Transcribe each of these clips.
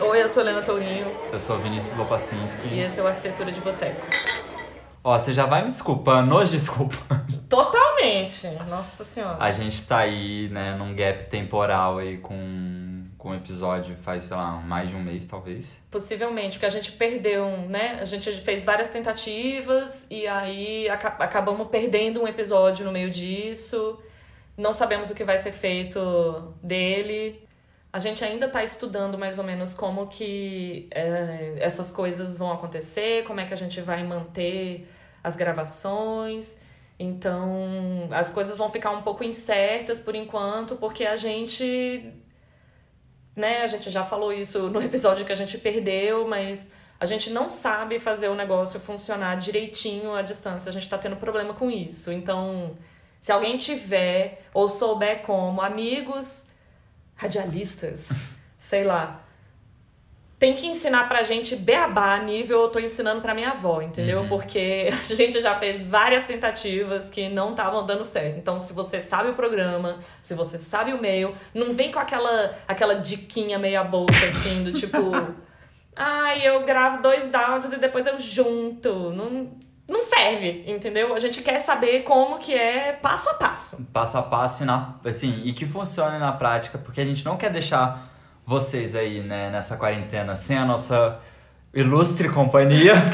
Oi, eu sou Helena Tourinho Eu sou Vinícius Lopacinski. e esse é o Arquitetura de Boteco. Ó, você já vai me desculpando, nos desculpando. Totalmente! Nossa senhora. A gente tá aí, né, num gap temporal aí com, com um episódio faz, sei lá, mais de um mês, talvez. Possivelmente, porque a gente perdeu, né? A gente fez várias tentativas e aí aca- acabamos perdendo um episódio no meio disso. Não sabemos o que vai ser feito dele. A gente ainda tá estudando mais ou menos como que é, essas coisas vão acontecer, como é que a gente vai manter as gravações. Então, as coisas vão ficar um pouco incertas por enquanto, porque a gente né? A gente já falou isso no episódio que a gente perdeu, mas a gente não sabe fazer o negócio funcionar direitinho à distância. A gente tá tendo problema com isso. Então, se alguém tiver ou souber como, amigos radialistas, sei lá, tem que ensinar pra gente beabá nível eu tô ensinando pra minha avó, entendeu? Porque a gente já fez várias tentativas que não estavam dando certo. Então, se você sabe o programa, se você sabe o meio, não vem com aquela aquela diquinha meia boca assim do tipo, ai, eu gravo dois áudios e depois eu junto. Não não serve, entendeu? A gente quer saber como que é passo a passo. Passo a passo e, na, assim, e que funcione na prática, porque a gente não quer deixar vocês aí, né, nessa quarentena sem a nossa ilustre companhia.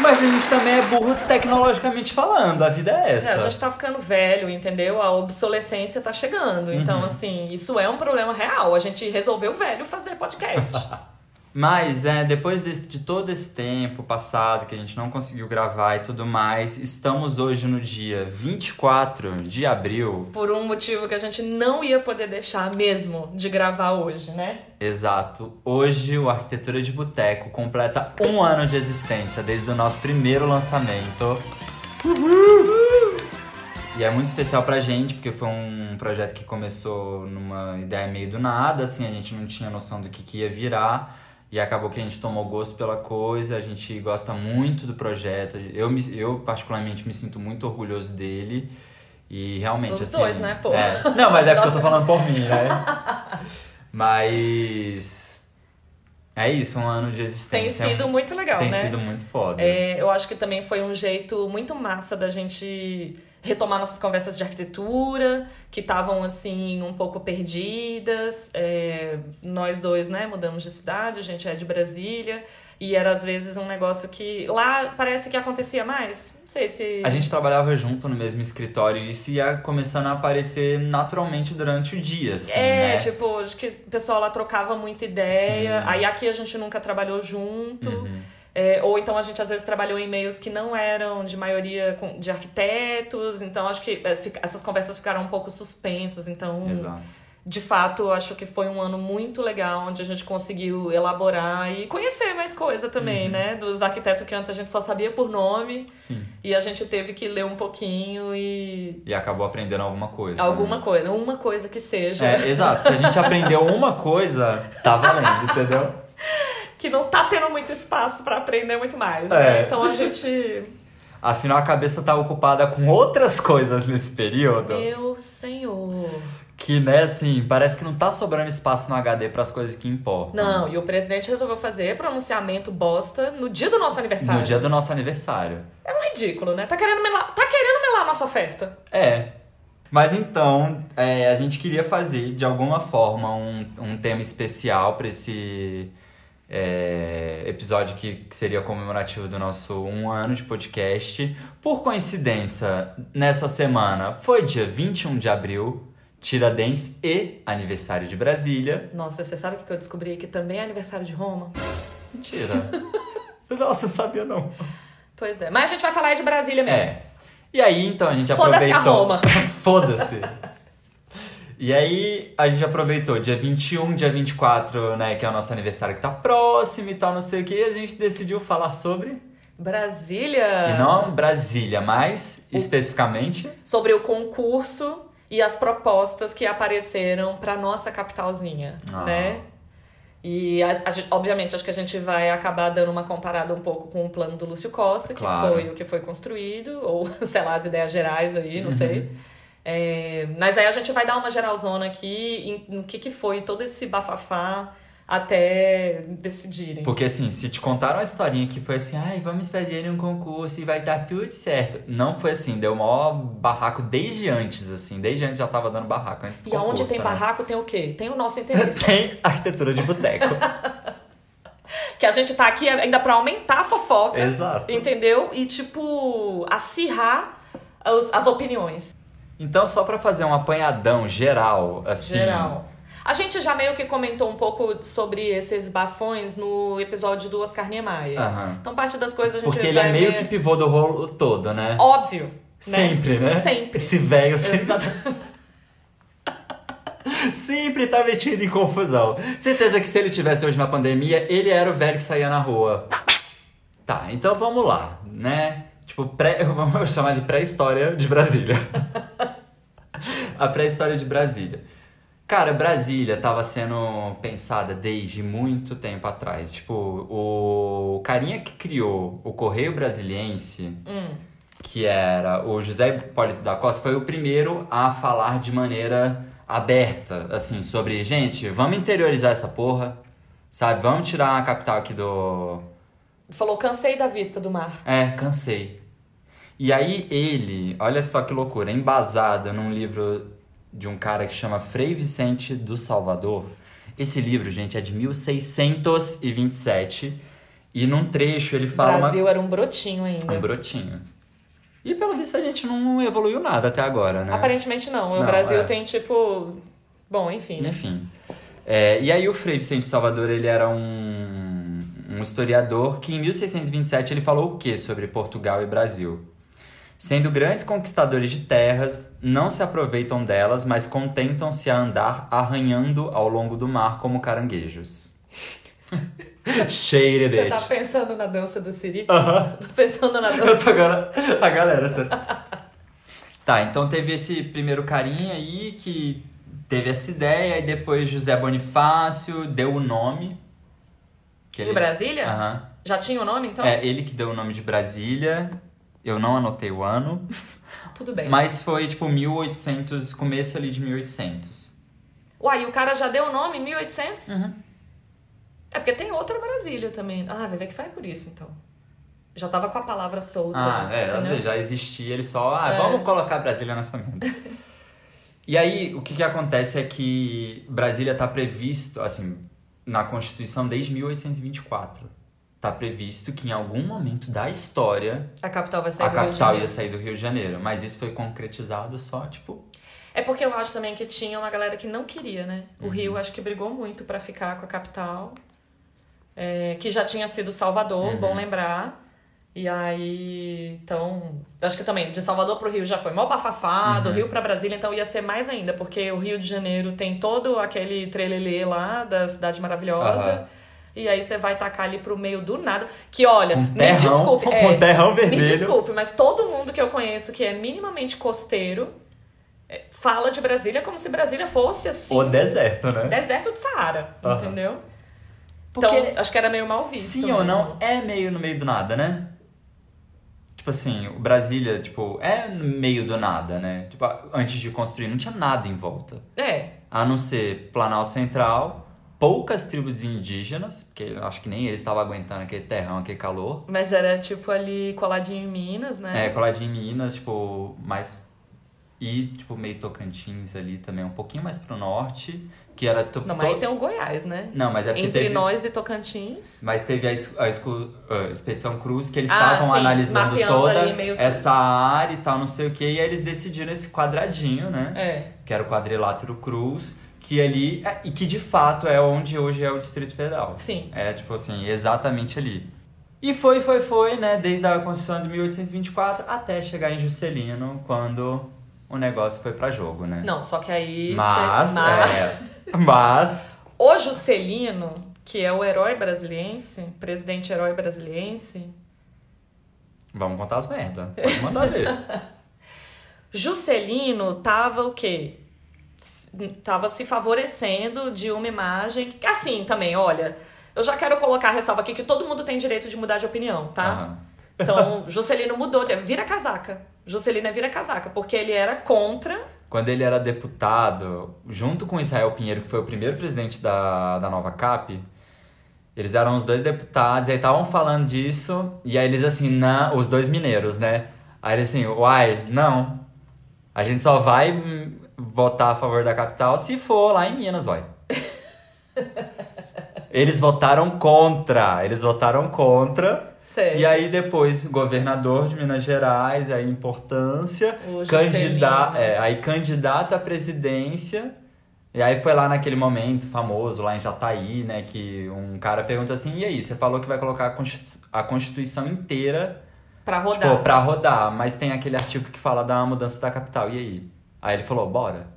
Mas a gente também é burro tecnologicamente falando, a vida é essa. É, a gente tá ficando velho, entendeu? A obsolescência tá chegando. Então, Uhum. assim, isso é um problema real. A gente resolveu velho fazer podcast. Mas, né, depois desse- de todo esse tempo passado que a gente não conseguiu gravar e tudo mais, estamos hoje no dia 24 de abril. Por um motivo que a gente não ia poder deixar mesmo de gravar hoje, né? Exato. Hoje o Arquitetura de Boteco completa um ano de existência, desde o nosso primeiro lançamento. E é muito especial pra gente, porque foi um projeto que começou numa ideia meio do nada, assim, a gente não tinha noção do que, que ia virar. E acabou que a gente tomou gosto pela coisa, a gente gosta muito do projeto. Eu, me- eu particularmente, me sinto muito orgulhoso dele. E realmente, Os assim... dois, né, pô? é. Não, mas é porque eu tô falando por mim, né? Mas... É isso, um ano de Tem existência. sido muito legal, Tem né? sido muito foda. É, eu acho que também foi um jeito muito massa da gente retomar nossas conversas de arquitetura, que estavam assim um pouco perdidas. É, nós dois, né, mudamos de cidade, a gente é de Brasília. E era às vezes um negócio que lá parece que acontecia mais. Não sei se. A gente trabalhava junto no mesmo escritório e isso ia começando a aparecer naturalmente durante o dia, assim, é, né? tipo, acho que o pessoal lá trocava muita ideia. Sim. Aí aqui a gente nunca trabalhou junto. Uhum. É, ou então a gente às vezes trabalhou em meios que não eram de maioria com- de arquitetos. Então acho que é, essas conversas ficaram um pouco suspensas. Então, Exato. de fato, acho que foi um ano muito legal onde a gente conseguiu elaborar e conhecer mais coisa Uhum. também, né? Dos arquitetos que antes a gente só sabia por nome. Sim. E a gente teve que ler um pouquinho e. E acabou aprendendo alguma coisa. Alguma né? coisa, uma coisa que seja. É, exato. Se a gente aprendeu uma coisa, tá valendo, entendeu? que não tá tendo muito espaço pra aprender muito mais, É. né? Então a gente. Afinal, a cabeça tá ocupada com outras coisas nesse período. Meu senhor. Que, né, assim, parece que não tá sobrando espaço no HD pras coisas que importam. Não, e o presidente resolveu fazer pronunciamento bosta no dia do nosso aniversário. No dia do nosso aniversário. É um ridículo, né? Tá querendo melar, tá querendo melar a nossa festa. É. Mas então, é, a gente queria fazer, de alguma forma, um, um tema especial para esse é, episódio que, que seria comemorativo do nosso um ano de podcast. Por coincidência, nessa semana foi dia 21 de abril, Tiradentes e aniversário de Brasília. Nossa, você sabe o que eu descobri? Que também é aniversário de Roma? Mentira. Nossa, não sabia não. Pois é. Mas a gente vai falar de Brasília mesmo. É. E aí, então, a gente Foda-se a aproveitou. Roma. Foda-se. E aí, a gente aproveitou dia 21, dia 24, né, que é o nosso aniversário que tá próximo e tal, não sei o que, e a gente decidiu falar sobre. Brasília! E não Brasília, mas especificamente. Sobre o concurso e as propostas que apareceram pra nossa capitalzinha, Ah. né? E, a, a obviamente, acho que a gente vai acabar dando uma comparada um pouco com o plano do Lúcio Costa, que Claro. foi o que foi construído, ou, sei lá, as ideias gerais aí, não sei. É, mas aí a gente vai dar uma geralzona aqui em, no que, que foi todo esse bafafá até decidirem. Porque assim, se te contaram uma historinha que foi assim, ai, vamos fazer um concurso e vai dar tudo certo. Não foi assim, deu maior barraco desde antes, assim. Desde antes já tava dando barraco antes do e concurso. aonde tem né? barraco tem o quê? Tem o nosso interesse. Tem arquitetura de boteco. que a gente tá aqui ainda pra aumentar a fofoca. Exato. Entendeu? E, tipo, acirrar as, as opiniões. Então, só pra fazer um apanhadão geral, assim. Geral. A gente já meio que comentou um pouco sobre esses bafões no episódio do Oscar Niemeyer. Aham. Então, parte das coisas a gente Porque ele é meio ver- que pivô do rolo todo, né? Óbvio. né? Sempre, né? Sempre. Esse velho sempre, Exato. sempre tá metido em confusão. Certeza que se ele tivesse hoje na pandemia, ele era o velho que saía na rua. Tá, então vamos lá, né? Tipo, pré, vamos chamar de pré-história de Brasília. A pré-história de Brasília. Cara, Brasília tava sendo pensada desde muito tempo atrás. Tipo, o carinha que criou o Correio Brasiliense, Hum. que era o José Hipólito da Costa, foi o primeiro a falar de maneira aberta, assim, sobre, gente, vamos interiorizar essa porra, sabe? Vamos tirar a capital aqui do, Falou, cansei da vista do mar. é, cansei. E aí ele, olha só que loucura, embasado num livro de um cara que chama Frei Vicente do Salvador. Esse livro, gente, é de 1627 e num trecho ele O fala uma- Brasil era um brotinho ainda. um brotinho. E pelo visto a gente não evoluiu nada até agora, né? Aparentemente não. O Não, Brasil é. tem tipo. Bom, enfim, né? Enfim. É, e aí o Frei Vicente Salvador, ele era um, um historiador que em 1627 ele falou o que sobre Portugal e Brasil? Sendo grandes conquistadores de terras, não se aproveitam delas, mas contentam-se a andar arranhando ao longo do mar como caranguejos. Shaded Você tá pensando na dança do Siri? Aham. Tô pensando na Eu dança. tô agora. A galera. Você... tá, então teve esse primeiro carinha aí que teve essa ideia, e depois José Bonifácio deu o nome. De Brasília? Aham. Já tinha o nome, então? É ele que deu o nome de Brasília. Eu não anotei o ano, Tudo bem. mas foi tipo 1800, começo ali de 1800. Uai, e o cara já deu o nome em 1800? Uhum. É porque tem outra Brasília também. Ah, vai ver que foi por isso, então. Já tava com a palavra solta. Ah, é, às vezes já existia, ele só, ah, É. vamos colocar Brasília nessa merda. e aí, o que que acontece é que Brasília tá previsto, assim, na Constituição desde 1824. Tá previsto que em algum momento da história A capital vai sair a do Rio de capital ia sair do Rio de Janeiro, mas isso foi concretizado só, tipo, É porque eu acho também que tinha uma galera que não queria, né? Uhum. O Rio acho que brigou muito pra ficar com a capital. é, que já tinha sido Salvador, Uhum. bom lembrar. E aí, então, acho que também de Salvador pro Rio já foi mó bafafá, do Uhum. Rio pra Brasília, então ia ser mais ainda, porque o Rio de Janeiro tem todo aquele trelelê lá da cidade maravilhosa. Aham. E aí você vai tacar ali pro meio do nada. Que olha, um me terrão, desculpe. é, um terrão me vermelho. desculpe, mas todo mundo que eu conheço que é minimamente costeiro é, fala de Brasília como se Brasília fosse assim. O deserto, né? deserto do Saara, Aham. entendeu? Porque- Então, acho que era meio mal visto. Sim ou mesmo. não, é meio no meio do nada, né? Tipo assim, o Brasília, tipo, é no meio do nada, né? Tipo, antes de construir não tinha nada em volta. É, A não ser Planalto Central, poucas tribos indígenas, porque eu acho que nem eles estavam aguentando aquele terrão, aquele calor. mas era tipo ali coladinho em Minas, né? É, coladinho em Minas, tipo, mais. E, tipo, meio Tocantins ali também, um pouquinho mais pro norte, que era. to- Não, mas aí tem o Goiás, né? Não, mas é porque Entre teve... nós e Tocantins. Mas teve a, a a Expedição Cruz, que eles Ah, estavam analisando toda essa área e tal, não sei o que, e aí eles decidiram esse quadradinho, né? É. Que era o quadrilátero Cruz, que ali. é- e que de fato é onde hoje é o Distrito Federal. Sim. É, tipo assim, exatamente ali. E foi, foi, foi, né? Desde a Constituição de 1824 até chegar em Juscelino, quando o negócio foi pra jogo, né? Não, só que aí. Mas, cê- mas... é, mas O Juscelino, que é o herói brasiliense, presidente herói brasiliense, vamos contar as merda. Pode mandar ver. Juscelino tava o quê? Tava se favorecendo de uma imagem. Assim também, olha. Eu já quero colocar a ressalva aqui que todo mundo tem direito de mudar de opinião, tá? Aham. Então, Juscelino mudou, de- vira casaca. Juscelino é vira casaca, porque ele era contra quando ele era deputado, junto com Israel Pinheiro, que foi o primeiro presidente da, da nova CAP, eles eram os dois deputados, e aí estavam falando disso, e aí eles assim, não, os dois mineiros, né? Aí eles assim, uai, não. A gente só vai votar a favor da capital se for lá em Minas, vai. eles votaram contra, eles votaram contra. E aí depois, governador de Minas Gerais, a importância, candidata, Juscelino. é, aí candidato à presidência. E aí foi lá naquele momento famoso, lá em Jataí, né, que um cara pergunta assim, e aí, você falou que vai colocar a Constitu- a Constituição inteira Pra rodar. Tipo, pra rodar, mas tem aquele artigo que fala da mudança da capital. E aí? Aí ele falou, bora.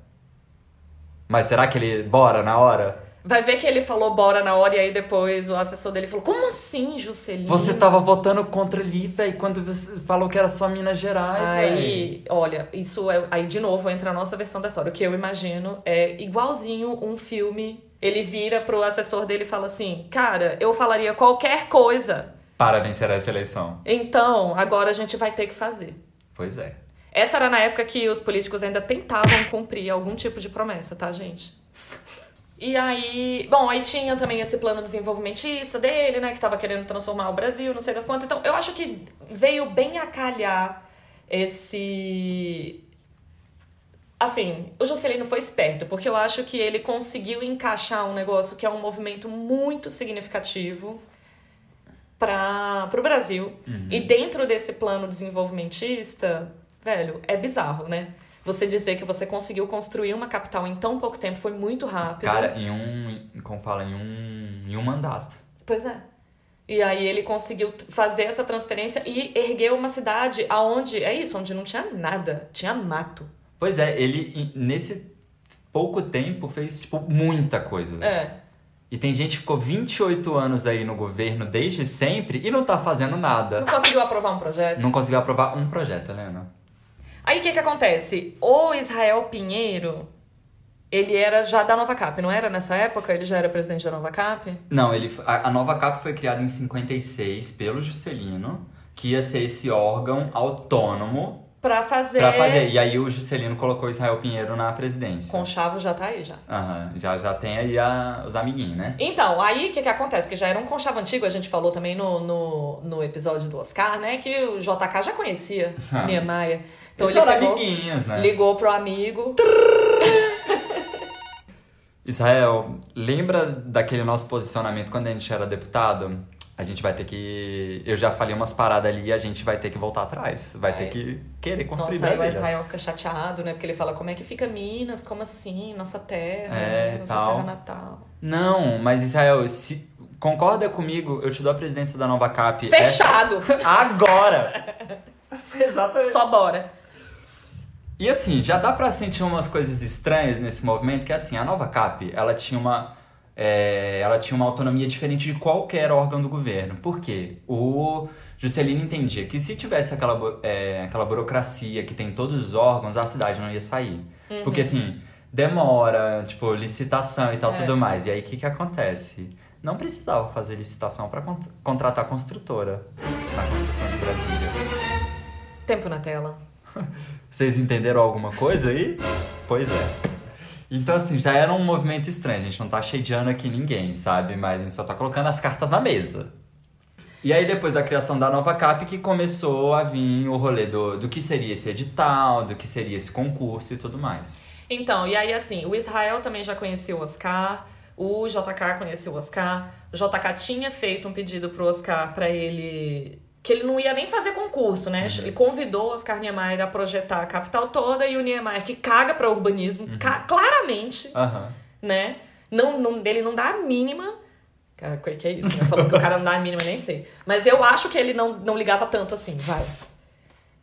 Mas será que ele bora na hora? Vai ver que ele falou bora na hora e aí depois o assessor dele falou: Como assim, Juscelino? Você tava votando contra ali, velho, quando você falou que era só Minas Gerais. Aí, olha, isso é. Aí de novo entra a nossa versão da história. O que eu imagino é igualzinho um filme. Ele vira pro assessor dele e fala assim: Cara, eu falaria qualquer coisa. Para vencer essa eleição. Então, agora a gente vai ter que fazer. Pois é. Essa era na época que os políticos ainda tentavam cumprir algum tipo de promessa, tá, gente? E aí, bom, aí tinha também esse plano desenvolvimentista dele, né, que tava querendo transformar o Brasil, não sei das quantas. Então, eu acho que veio bem a calhar esse Assim, o Juscelino foi esperto, porque eu acho que ele conseguiu encaixar um negócio que é um movimento muito significativo para o Brasil. E dentro desse plano desenvolvimentista, velho, é bizarro, né? Você dizer que você conseguiu construir uma capital em tão pouco tempo foi muito rápido. Cara, em um. Como fala? Em um. Em um mandato. Pois é. E aí ele conseguiu fazer essa transferência e ergueu uma cidade aonde, é isso, onde não tinha nada, tinha mato. Pois é, ele nesse pouco tempo fez, tipo, muita coisa. É. E tem gente que ficou 28 anos aí no governo desde sempre e não tá fazendo nada. Não conseguiu aprovar um projeto. Não conseguiu aprovar um projeto, Helena. Aí o que que acontece? O Israel Pinheiro, ele era já da Nova Cap, não era nessa época? Ele já era presidente da Nova Cap? Não, ele, a, a nova CAP foi criada em 56 pelo Juscelino, que ia ser esse órgão autônomo Pra fazer... pra fazer. E aí o Juscelino colocou Israel Pinheiro na presidência. Conchavo já tá aí, já. Aham, já, já tem aí a- os amiguinhos, né? Então, aí o que que acontece? Que já era um conchavo antigo, a gente falou também no, no, no episódio do Oscar, né? Que o JK já conhecia Ah. Niemeyer. Então Eles ele eram pegou, amiguinhos, né? ligou pro amigo. Israel, lembra daquele nosso posicionamento quando a gente era deputado? A gente vai ter que. Eu já falei umas paradas ali e a gente vai ter que voltar atrás. Vai ter que querer construir Nossa, aí o. Israel fica chateado, né? Porque ele fala, como é que fica Minas? Como assim? Nossa terra, É, nossa tal. terra natal. Não, mas Israel, se concorda comigo, eu te dou a presidência da Nova Cap. Fechado! É- Agora! Exatamente. Só bora. E assim, já dá pra sentir umas coisas estranhas nesse movimento, que assim, a Nova Cap, ela tinha uma. é, ela tinha uma autonomia diferente de qualquer órgão do governo. Por quê? O Juscelino entendia que se tivesse aquela, é, aquela burocracia que tem em todos os órgãos, a cidade não ia sair. Porque assim, demora, tipo, licitação e tal, É. tudo mais. E aí o que, que acontece? Não precisava fazer licitação para contratar construtora na construção de Brasília. Tempo na tela. Vocês entenderam alguma coisa aí? Pois é. Então, assim, já era um movimento estranho. A gente não tá shadiando aqui ninguém, sabe? Mas a gente só tá colocando as cartas na mesa. E aí, depois da criação da nova CAP, que começou a vir o rolê do, do que seria esse edital, do que seria esse concurso e tudo mais. Então, e aí assim, o Israel também já conhecia o Oscar, o JK conhecia o Oscar, o JK tinha feito um pedido pro Oscar pra ele. Que ele não ia nem fazer concurso, né? Ele convidou o Oscar Niemeyer a projetar a capital toda e o Niemeyer, que caga pra urbanismo, ca- claramente, Aham. né? Não, não, dele não dá a mínima. Cara, que que é isso? Né? Que o cara não dá a mínima, nem sei. Mas eu acho que ele não, não ligava tanto assim, vai.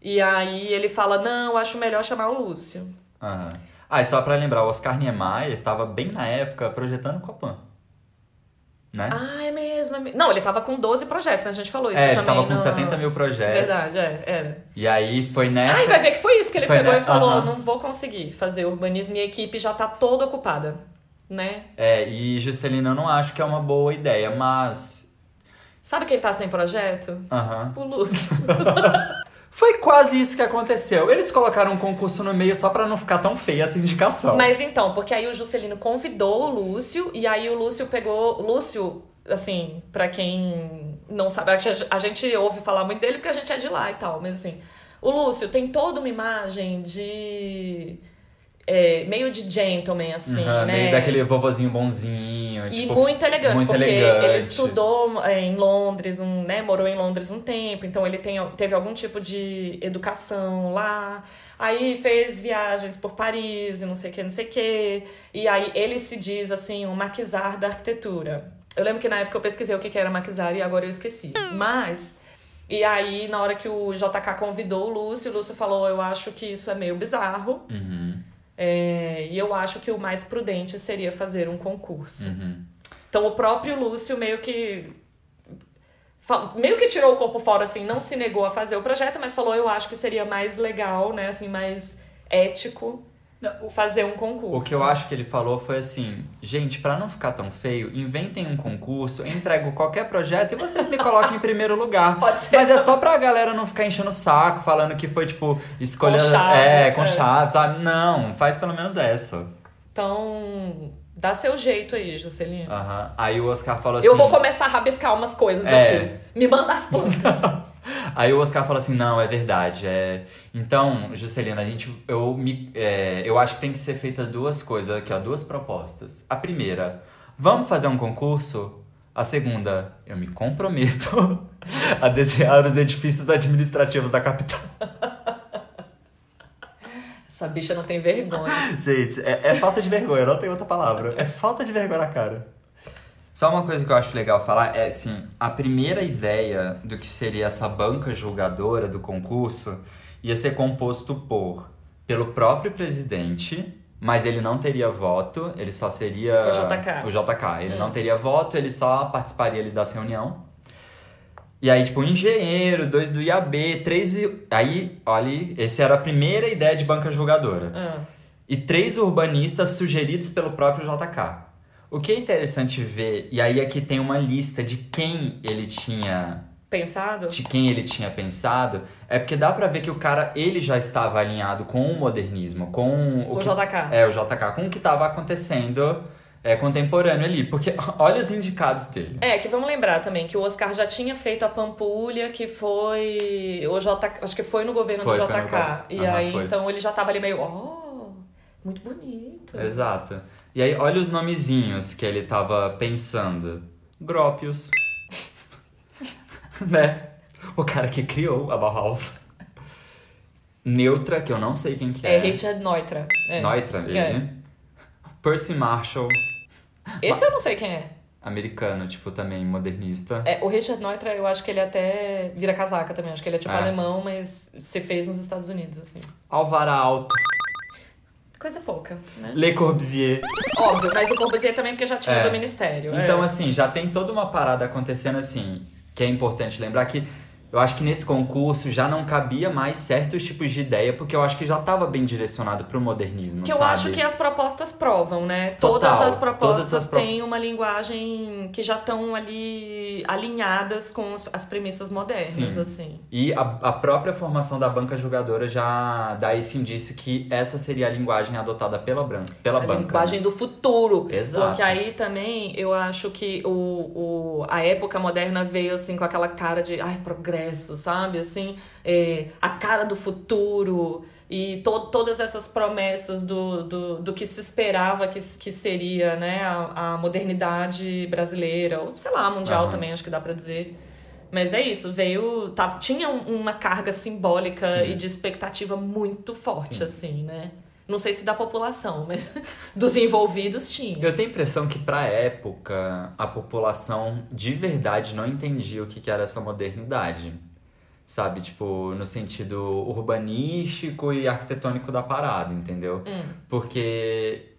E aí ele fala: não, acho melhor chamar o Lúcio. Aham. Ah, e só pra lembrar, o Oscar Niemeyer tava bem na época projetando o Copan. Né? Ah, é mesmo, é. Não, ele tava com 12 projetos, né? a gente falou isso é, ele também. tava com no- 70 mil projetos. Verdade, é, era. E aí foi nessa. Ai, vai ver que foi isso que ele Foi, pegou né? e falou: Aham. não vou conseguir fazer urbanismo, minha equipe já tá toda ocupada, né? É, e Juscelino eu não acho que é uma boa ideia, mas. Sabe quem tá sem projeto? Aham. O Lúcio. Foi quase isso que aconteceu. Eles colocaram um concurso no meio só pra não ficar tão feia essa indicação. Mas então, porque aí o Juscelino convidou o Lúcio, e aí o Lúcio pegou. Lúcio, assim, pra quem não sabe, a gente- a gente ouve falar muito dele porque a gente é de lá e tal, mas assim, o Lúcio tem toda uma imagem de. é, meio de gentleman, assim, Uhum, né? Meio daquele vovozinho bonzinho. E tipo, muito elegante, muito porque elegante. ele estudou é, em Londres, um, né, morou em Londres um tempo, então ele tem, teve algum tipo de educação lá. Aí fez viagens por Paris e não sei o que, não sei o que. E aí ele se diz assim, um maquisar da arquitetura. Eu lembro que na época eu pesquisei o que era maquisar e agora eu esqueci. Mas. E aí, na hora que o JK convidou o Lúcio, o Lúcio falou: Eu acho que isso é meio bizarro. Uhum, é, e eu acho que o mais prudente seria fazer um concurso. uhum. Então o próprio Lúcio meio que. Meio que tirou o corpo fora, assim, não se negou a fazer o projeto, mas falou: eu acho que seria mais legal, né, assim, mais ético fazer um concurso. O que eu acho que ele falou foi assim: gente, pra não ficar tão feio, inventem um concurso, entrego qualquer projeto e vocês me colocam em primeiro lugar. Pode ser. Mas é só pra galera não ficar enchendo o saco, falando que foi, tipo, escolha. Com chave, é, com é. chave, sabe? Não, faz pelo menos essa. Então, dá seu jeito aí, Juscelino. Aham. Aí o Oscar falou assim. Eu vou começar a rabiscar umas coisas É. aqui. Me manda as plantas. Aí o Oscar falou assim, não, é verdade. É... Então, Juscelina, a gente, eu, me, é, eu acho que tem que ser feitas duas coisas aqui, ó, duas propostas. A primeira, vamos fazer um concurso? A segunda, eu me comprometo a desenhar os edifícios administrativos da capital. Essa bicha não tem vergonha. Gente, é, é falta de vergonha, não tem outra palavra. É falta de vergonha na cara. Só uma coisa que eu acho legal falar é assim, a primeira ideia do que seria essa banca julgadora do concurso ia ser composto por pelo próprio presidente, mas ele não teria voto, ele só seria O JK. o JK. Ele Hum. não teria voto, ele só participaria ali dessa reunião. E aí, tipo, um engenheiro, dois do IAB, três. Aí, olha, essa era a primeira ideia de banca julgadora Ah, e três urbanistas sugeridos pelo próprio JK. O que é interessante ver, e aí aqui tem uma lista de quem ele tinha, pensado? de quem ele tinha pensado, é porque dá pra ver que o cara ele já estava alinhado com o modernismo, com o, O que, JK. é o JK, com o que estava acontecendo é, contemporâneo ali, porque olha os indicados dele. É, que vamos lembrar também que o Oscar já tinha feito a Pampulha, que foi. O JK, acho que foi no governo Foi, do no JK. governo. E aí, foi. então ele já tava ali meio. Oh, muito bonito. Exato. E aí olha os nomezinhos que ele tava pensando. Gropius. né? O cara que criou a Bauhaus. Neutra, que eu não sei quem que É, é. Richard Neutra. É. Neutra, ele. É. Percy Marshall, Esse eu não sei quem é. americano, tipo, também modernista. É, O Richard Neutra, eu acho que ele até vira casaca também. Acho que ele é tipo É. alemão, mas se fez nos Estados Unidos, assim. Alvara Alto, Coisa pouca, né? Le Corbusier. Óbvio, mas o Corbusier também porque já tinha É. do Ministério. Então, é. assim, já tem toda uma parada acontecendo assim, que é importante lembrar que eu acho que nesse concurso já não cabia mais certos tipos de ideia, porque eu acho que já estava bem direcionado pro modernismo, Que eu sabe? acho que as propostas provam, né? Total, todas as todas propostas as pro- têm uma linguagem que já estão ali alinhadas com as premissas modernas, Sim. assim. E a, a própria formação da banca julgadora já dá esse indício que essa seria a linguagem adotada pela, branca, pela a banca. linguagem do futuro. Exato. Porque aí também eu acho que o, o, a época moderna veio assim com aquela cara de ai, progresso, sabe? Assim, é, a cara do futuro. E to, todas essas promessas do, do, do que se esperava que, que seria né, a, a modernidade brasileira, ou sei lá, mundial Aham. também, acho que dá pra dizer. Mas é isso, veio. Tá, tinha um- uma carga simbólica Sim. e de expectativa muito forte, Sim. assim, né? Não sei se da população, mas dos envolvidos tinha. Eu tenho a impressão que pra época a população de verdade não entendia o que que era essa modernidade. Sabe, tipo, no sentido urbanístico e arquitetônico da parada, entendeu? Hum. Porque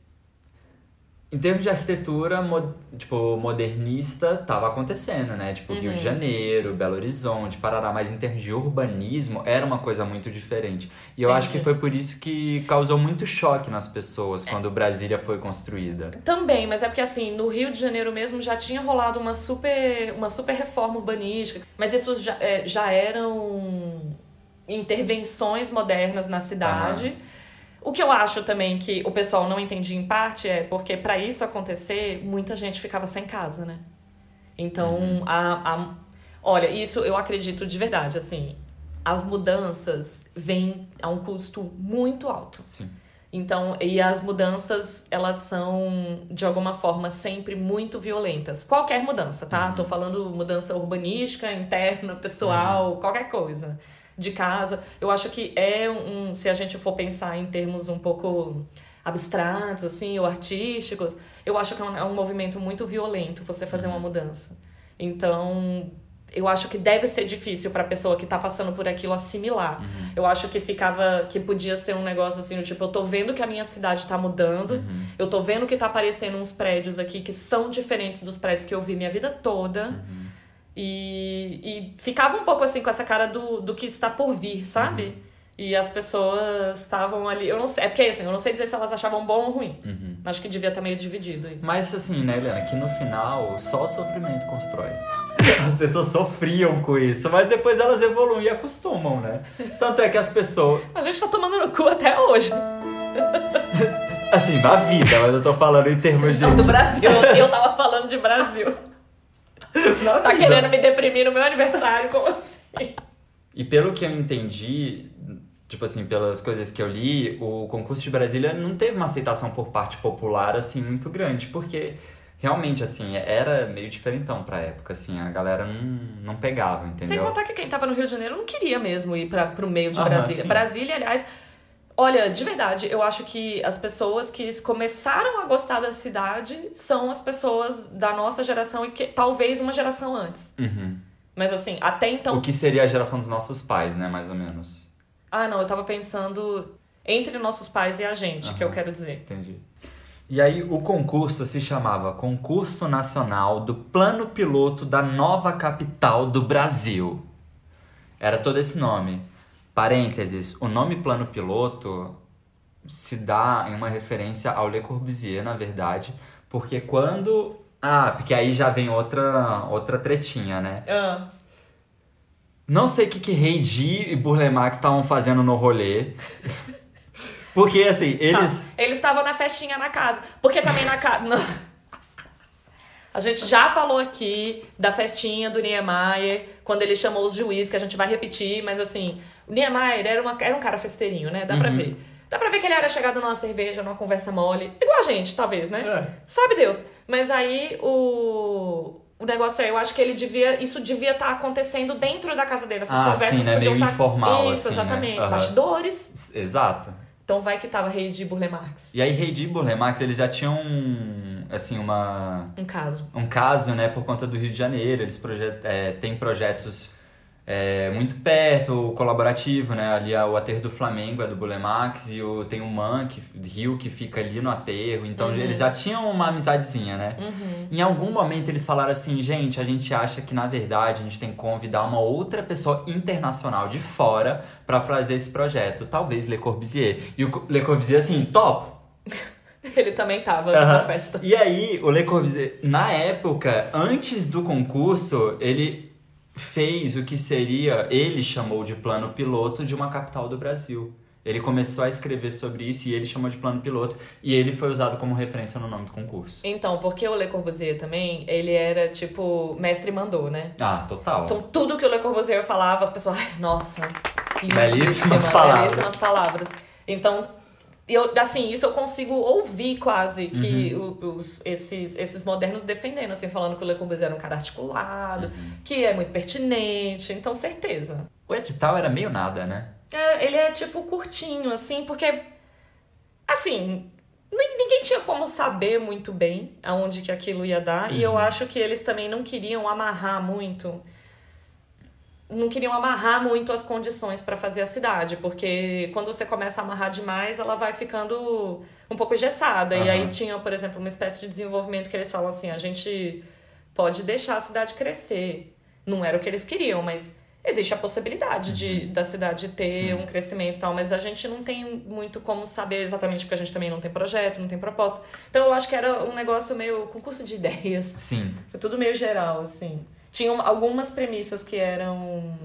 em termos de arquitetura, mo- tipo, modernista tava acontecendo, né? Tipo, Rio Uhum. de Janeiro, Belo Horizonte, Parará, mas em termos de urbanismo era uma coisa muito diferente. E eu acho que Entendi. foi por isso que causou muito choque nas pessoas quando Brasília foi construída. Também, mas é porque assim, no Rio de Janeiro mesmo já tinha rolado uma super, uma super reforma urbanística. Mas isso já, é, já eram intervenções modernas na cidade. O que eu acho também que o pessoal não entendia em parte é porque para isso acontecer, muita gente ficava sem casa, né? Então, Uhum. a, a- olha, isso eu acredito de verdade, assim, as mudanças vêm a um custo muito alto. Sim. Então, e as mudanças, elas são, de alguma forma, sempre muito violentas. Qualquer mudança, tá? Tô falando mudança urbanística, interna, pessoal, qualquer coisa. De casa. Eu acho que é um. Se a gente for pensar em termos um pouco abstratos, assim, ou artísticos, eu acho que é um, é um movimento muito violento você fazer uma mudança. Então, eu acho que deve ser difícil pra pessoa que tá passando por aquilo assimilar. Eu acho que ficava que podia ser um negócio assim, do tipo, eu tô vendo que a minha cidade tá mudando, eu tô vendo que tá aparecendo uns prédios aqui que são diferentes dos prédios que eu vi minha vida toda. E, e ficava um pouco assim com essa cara do, do que está por vir, sabe? E as pessoas estavam ali. Eu não sei. É porque assim, eu não sei dizer se elas achavam bom ou ruim. Acho que devia estar meio dividido aí. Mas assim, né, Helena, que no final só o sofrimento constrói. As pessoas sofriam com isso, mas depois elas evoluem e acostumam, né? Tanto é que as pessoas. A gente tá tomando no cu até hoje. Assim, na vida, mas eu tô falando em termos de. Não, do Brasil. Eu tava falando de Brasil. Na Tá querendo me deprimir no meu aniversário, como assim? E pelo que eu entendi, tipo assim, pelas coisas que eu li, o concurso de Brasília não teve uma aceitação por parte popular assim muito grande, porque realmente assim, era meio diferentão pra época, assim, a galera não, não pegava, Sem entendeu? contar que quem tava no Rio de Janeiro não queria mesmo ir para pro meio de Brasília. Brasília, aliás, olha, de verdade, eu acho que as pessoas que começaram a gostar da cidade são as pessoas da nossa geração e que talvez uma geração antes. Uhum. Mas assim, até então. O que seria a geração dos nossos pais, né, mais ou menos. Ah, não, eu tava pensando entre nossos pais e a gente, que eu quero dizer. Entendi. E aí o concurso se chamava Concurso Nacional do Plano Piloto da Nova Capital do Brasil. Era todo esse nome. Parênteses, o nome Plano Piloto se dá em uma referência ao Le Corbusier, na verdade, porque quando... Ah, porque aí já vem outra, outra tretinha, né? Ah, Não sei o que que Heidi e Burle Marx estavam fazendo no rolê. Porque, assim, eles... tá. Eles estavam na festinha na casa. Porque também na casa. A gente já falou aqui da festinha do Niemeyer, quando ele chamou os juízes, que a gente vai repetir, mas assim, o Niemeyer era, uma, era um cara festeirinho, né? Dá pra Uhum. ver. Dá pra ver que ele era chegado numa cerveja, numa conversa mole. Igual a gente, talvez, né? É. Sabe Deus. Mas aí o. O negócio é, eu acho que ele devia. Isso devia estar acontecendo dentro da casa dele. Essas Ah, conversas sim, né? podiam Meio estar. informal, Isso, assim, né? exatamente. Aham. Bastidores. Exato. Então vai que tava rei de Burle Marx. E aí, Heidi e Burle Marx, eles já tinham, assim, uma... Um caso. um caso, né, por conta do Rio de Janeiro. Eles projet, é, têm projetos é, muito perto, colaborativo, né? Ali a- o aterro do Flamengo é do Bulemax e o, tem o Man, que, Rio, que fica ali no aterro. Então Uhum. eles já tinham uma amizadezinha, né? Em algum momento eles falaram assim, gente, a gente acha que na verdade a gente tem que convidar uma outra pessoa internacional de fora pra fazer esse projeto. Talvez Le Corbusier. E o Le Corbusier assim, top! Ele também tava na Aham. festa. E aí, o Le Corbusier, na época, antes do concurso, ele fez o que seria, ele chamou de plano piloto de uma capital do Brasil. Ele começou a escrever sobre isso e ele chamou de plano piloto e ele foi usado como referência no nome do concurso. Então, porque o Le Corbusier também, ele era tipo, mestre mandou, né? Ah, total. Então, tudo que o Le Corbusier falava, as pessoas, nossa, Belíssimas palavras. belíssimas palavras. Então, eu, assim, isso eu consigo ouvir quase que Uhum. os, esses, esses modernos defendendo, assim, falando que o Le Corbusier era um cara articulado, Uhum. que é muito pertinente, então certeza. O edital era meio nada, né? É, ele é tipo curtinho, assim, porque. Assim, nin- ninguém tinha como saber muito bem aonde que aquilo ia dar. E eu acho que eles também não queriam amarrar muito. Não queriam amarrar muito as condições para fazer a cidade, porque quando você começa a amarrar demais, ela vai ficando um pouco engessada. E Aham. aí tinha, por exemplo, uma espécie de desenvolvimento que eles falam assim: a gente pode deixar a cidade crescer. Não era o que eles queriam, mas existe a possibilidade de, da cidade ter um crescimento e tal, mas a gente não tem muito como saber exatamente porque a gente também não tem projeto, não tem proposta. Então eu acho que era um negócio meio concurso de ideias. Sim. Foi tudo meio geral, assim. Tinham algumas premissas que eram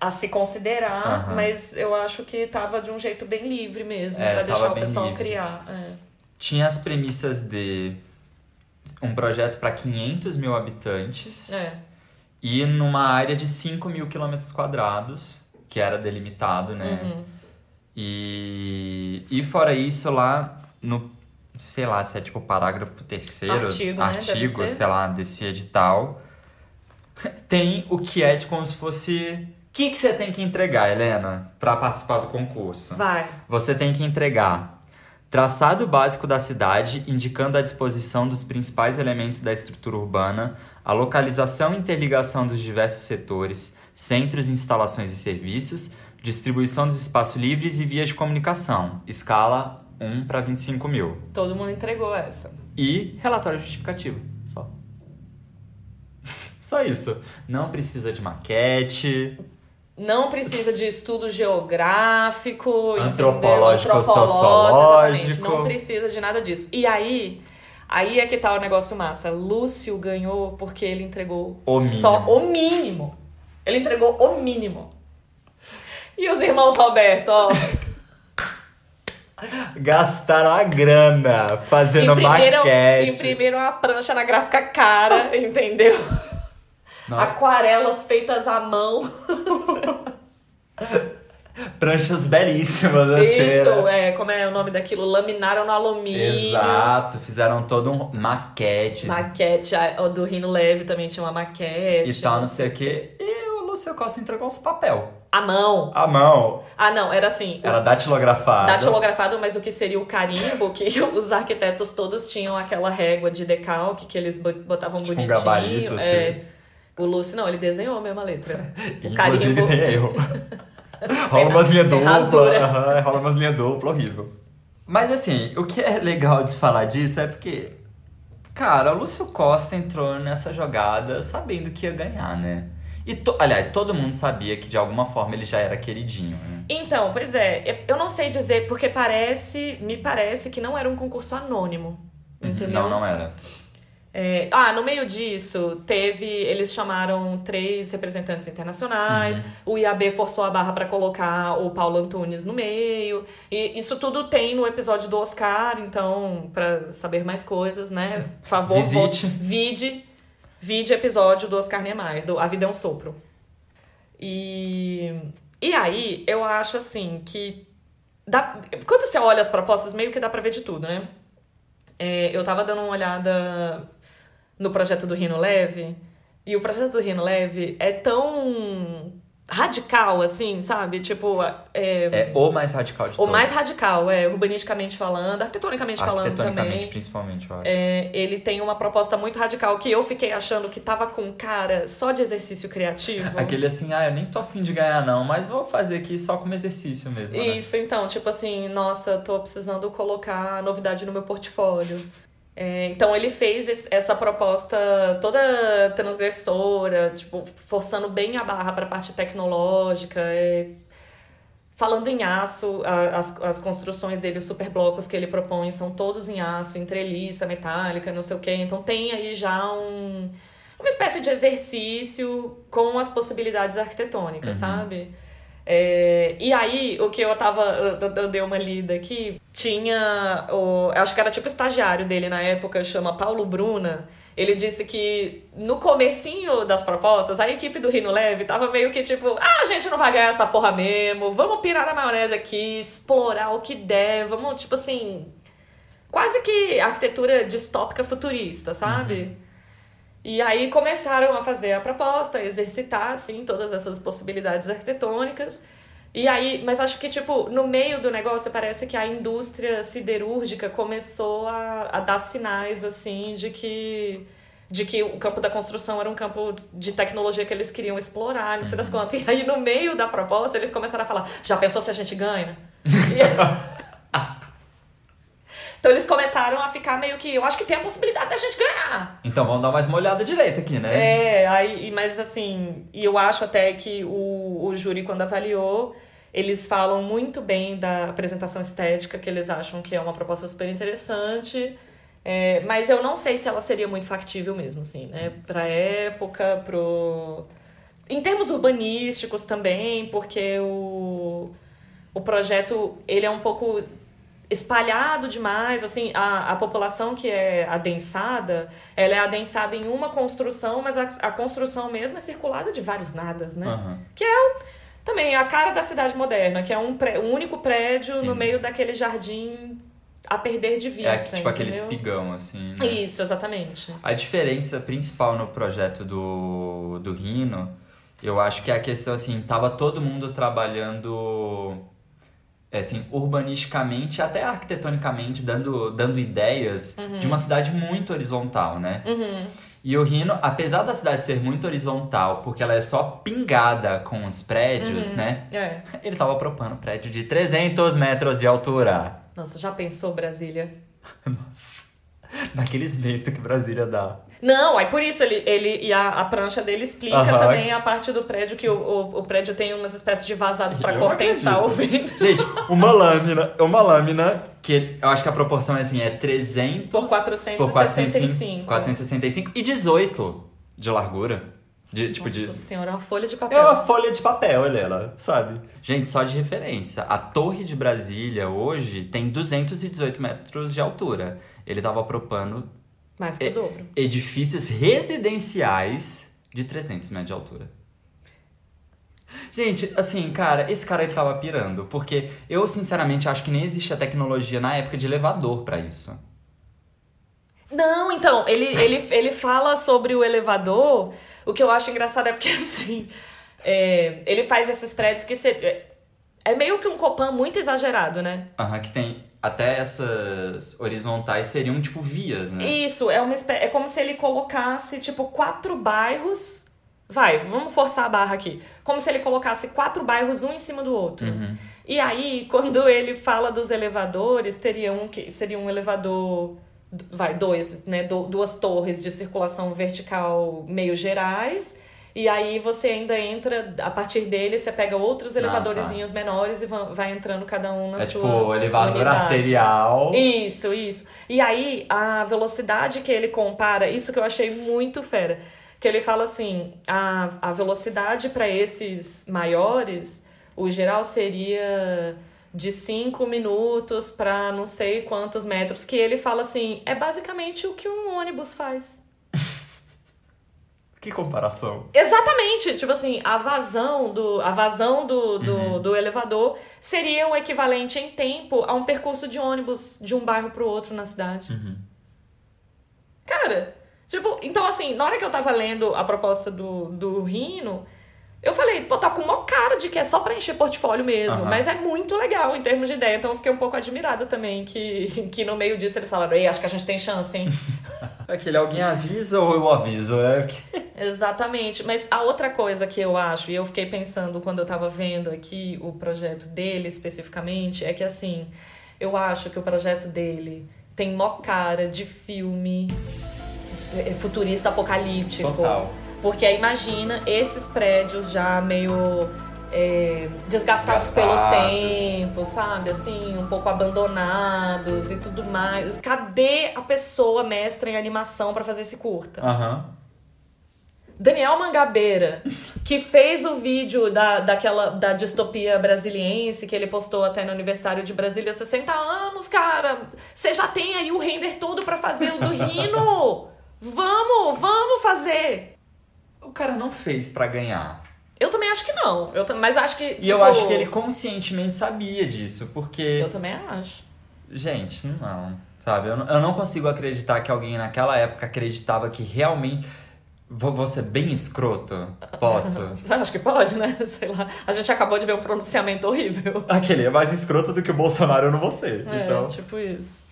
a se considerar, Aham. mas eu acho que tava de um jeito bem livre mesmo, É, tava deixar o pessoal livre. criar. é. Tinha as premissas de um projeto para 500 mil habitantes É. e numa área de 5 mil quilômetros quadrados, que era delimitado, né? Uhum. E, e fora isso, lá no, sei lá, se é tipo parágrafo terceiro, Artigo, né? Artigo, ser. sei lá, desse edital, tem o que é de como se fosse. O que, que você tem que entregar, Helena, para participar do concurso? Vai. Você tem que entregar traçado básico da cidade, indicando a disposição dos principais elementos da estrutura urbana, a localização e interligação dos diversos setores, centros, instalações e serviços, distribuição dos espaços livres e vias de comunicação, escala 1 para 25 mil. Todo mundo entregou essa. E relatório justificativo, só. Só isso. Não precisa de maquete, Não precisa de estudo geográfico, Antropológico, entendeu? sociológico. Não precisa de nada disso. E aí, aí é que tá o negócio massa. Lúcio ganhou porque ele entregou O só mínimo. o mínimo. Ele entregou o mínimo. E os irmãos Roberto, ó, gastaram a grana fazendo imprimiram, maquete. imprimiram a prancha na gráfica cara, entendeu? Não. Aquarelas feitas à mão. Pranchas belíssimas, a Isso, cera. é, como é o nome daquilo? Laminaram no alumínio. Exato, fizeram todo um maquete Maquete, a- o do Rino Leve também tinha uma maquete. e tal, não sei o que. E o Lúcio Costa entregou uns papel. A mão. A mão. Ah, não, era assim. Era datilografado. Datilografado, mas o que seria o carimbo, que os arquitetos todos tinham aquela régua de decalque que eles bo- botavam Tipo um bonitinho. gabarito, assim. é. O Lúcio, não, ele desenhou a letra. O Inclusive carimbo. tem erro. rola umas linhas duplas. aham, rola umas linhas duplas, horrível. Mas assim, o que é legal de falar disso é porque, cara, o Lúcio Costa entrou nessa jogada sabendo que ia ganhar, né? E, to- aliás, todo mundo sabia que de alguma forma ele já era queridinho, né? Então, pois é, eu não sei dizer, porque parece, me parece que não era um concurso anônimo. Entendeu? Não, não era. É, ah, no meio disso, teve. Eles chamaram três representantes internacionais. O IAB forçou a barra pra colocar o Paulo Antunes no meio. E isso tudo tem no episódio do Oscar, então, pra saber mais coisas, né? Por favor, Visite. volte- vide. Vide episódio do Oscar Niemeyer, do A Vida é um Sopro. E. E aí, eu acho assim que. Dá, quando você olha as propostas, meio que dá pra ver de tudo, né? É, eu tava dando uma olhada no projeto do Rino Leve, e o projeto do Rino Leve é tão radical, assim, sabe? Tipo, é, É o mais radical de o todos. mais radical, é, urbanisticamente falando, arquitetonicamente falando Arquitetonicamente, também. principalmente, eu acho. É, ele tem uma proposta muito radical que eu fiquei achando que tava com cara só de exercício criativo. Aquele assim, ah, eu nem tô afim de ganhar não, mas vou fazer aqui só como exercício mesmo, né? Isso, então, tipo assim, nossa, tô precisando colocar novidade no meu portfólio. É, então ele fez esse- essa proposta toda transgressora, tipo, forçando bem a barra pra parte tecnológica, é, falando em aço, a- as, as construções dele, os superblocos que ele propõe são todos em aço, em treliça, metálica, não sei o quê. Então tem aí já um, uma espécie de exercício com as possibilidades arquitetônicas, sabe? É, e aí, o que eu tava. Eu, eu dei uma lida aqui, tinha. O, acho que era tipo estagiário dele na época, chama Paulo Bruna. Ele disse que no comecinho das propostas, a equipe do Rino Leve tava meio que tipo, ah, a gente não vai ganhar essa porra mesmo, vamos pirar na maionese aqui, explorar o que der, vamos, tipo assim. Quase que arquitetura distópica futurista, sabe? E aí começaram a fazer a proposta, a exercitar, assim, todas essas possibilidades arquitetônicas. E aí, mas acho que, tipo, no meio do negócio parece que a indústria siderúrgica começou a, a dar sinais, assim, de que de que o campo da construção era um campo de tecnologia que eles queriam explorar, não sei das quantas. E aí, no meio da proposta, eles começaram a falar, já pensou se a gente ganha? Então eles começaram a ficar meio que, eu acho que tem a possibilidade da gente ganhar. Então vamos dar mais uma olhada direita aqui, né? É, aí, mas assim, e eu acho até que o, o júri, quando avaliou, eles falam muito bem da apresentação estética, que eles acham que é uma proposta super interessante. É, mas eu não sei se ela seria muito factível mesmo, assim, né? Pra época, pro, em termos urbanísticos também, porque o, o projeto ele é um pouco espalhado demais, assim, a, a população que é adensada, ela é adensada em uma construção, mas a, a construção mesmo é circulada de vários nadas, né? Aham. Que é o, também a cara da cidade moderna, que é um, pré, um único prédio no Sim. meio daquele jardim a perder de vista, É tipo aquele entendeu? espigão, assim. né? Isso, exatamente. A diferença principal no projeto do, do Rino, eu acho que é a questão assim, tava todo mundo trabalhando é, assim, urbanisticamente, até arquitetonicamente, dando, dando ideias de uma cidade muito horizontal, né? Uhum. E o Rino, apesar da cidade ser muito horizontal, porque ela é só pingada com os prédios, né? É. Ele tava propondo um prédio de 300 metros de altura. Nossa, já pensou Brasília? Nossa. Naqueles ventos que Brasília dá. Não, aí por isso ele, ele e a, a prancha dele explica Aham. também a parte do prédio que o, o, o prédio tem umas espécies de vazados pra Eu compensar o vento. Gente, uma lâmina, uma lâmina que eu acho que a proporção é assim, é 300 Por 465. por 465, 465 e 18 de largura. De, tipo Nossa de senhora, uma folha de É papel. uma folha de papel, olha ela, sabe? Gente, só de referência, a Torre de Brasília hoje tem 218 metros de altura. Ele tava propondo Mais que É. o dobro. edifícios residenciais de 300 metros de altura. Gente, assim, cara, esse cara ele tava pirando, porque eu sinceramente acho que nem existe a tecnologia na época de elevador pra isso. Não, então, ele, ele, ele fala sobre o elevador. O que eu acho engraçado é porque, assim, é, ele faz esses prédios que... Se, é meio que um Copan muito exagerado, né? Aham, que tem até essas horizontais seriam tipo vias, né? Isso, é uma é como se ele colocasse, tipo, quatro bairros. Vai, vamos forçar a barra aqui. Como se ele colocasse quatro bairros um em cima do outro. Uhum. E aí, quando ele fala dos elevadores, teria um que seria um elevador. Vai, dois, né? du- Duas torres de circulação vertical meio gerais. E aí você ainda entra, a partir dele, você pega outros Ah, tá. elevadorzinhos menores e va- vai entrando cada um na É sua tipo elevador unidade. arterial. Isso, isso. E aí, a velocidade que ele compara, isso que eu achei muito fera. Que ele fala assim: a, a velocidade para esses maiores, o geral seria de 5 minutos para não sei quantos metros. Que ele fala assim: é basicamente o que um ônibus faz. Que comparação. Exatamente, tipo assim, a vazão do, a vazão do, do, do elevador seria o equivalente em tempo a um percurso de ônibus de um bairro pro outro na cidade. Cara, tipo, então assim, na hora que eu tava lendo a proposta do, do Rino, eu falei, pô, tá com uma cara de que é só pra encher portfólio mesmo, Aham. mas é muito legal em termos de ideia, então eu fiquei um pouco admirada também que, que no meio disso eles falaram, ei, acho que a gente tem chance, hein? Aquele alguém avisa ou eu aviso? É porque... Exatamente. Mas a outra coisa que eu acho, e eu fiquei pensando quando eu tava vendo aqui o projeto dele especificamente, é que assim, eu acho que o projeto dele tem mó cara de filme é, futurista apocalíptico. Total. Porque aí imagina esses prédios já meio é, desgastados pelo Desgastados. tempo, sabe? Assim, um pouco abandonados e tudo mais. Cadê a pessoa mestra em animação pra fazer esse curta? Aham. Daniel Mangabeira, que fez o vídeo da, daquela da distopia brasiliense que ele postou até no aniversário de Brasília 60 anos, cara. Você já tem aí o render todo pra fazer o do Rino. Vamos, vamos fazer. O cara não fez pra ganhar. Eu também acho que não. Eu, mas acho que. E eu tipo, acho que ele conscientemente sabia disso, porque. Eu também acho. Gente, não. Sabe? Eu não, eu não consigo acreditar que alguém naquela época acreditava que realmente. Vou, vou ser bem escroto? Posso? Acho que pode, né? Sei lá. A gente acabou de ver um pronunciamento horrível. Aquele é mais escroto do que o Bolsonaro, eu não vou ser. É, então. tipo isso.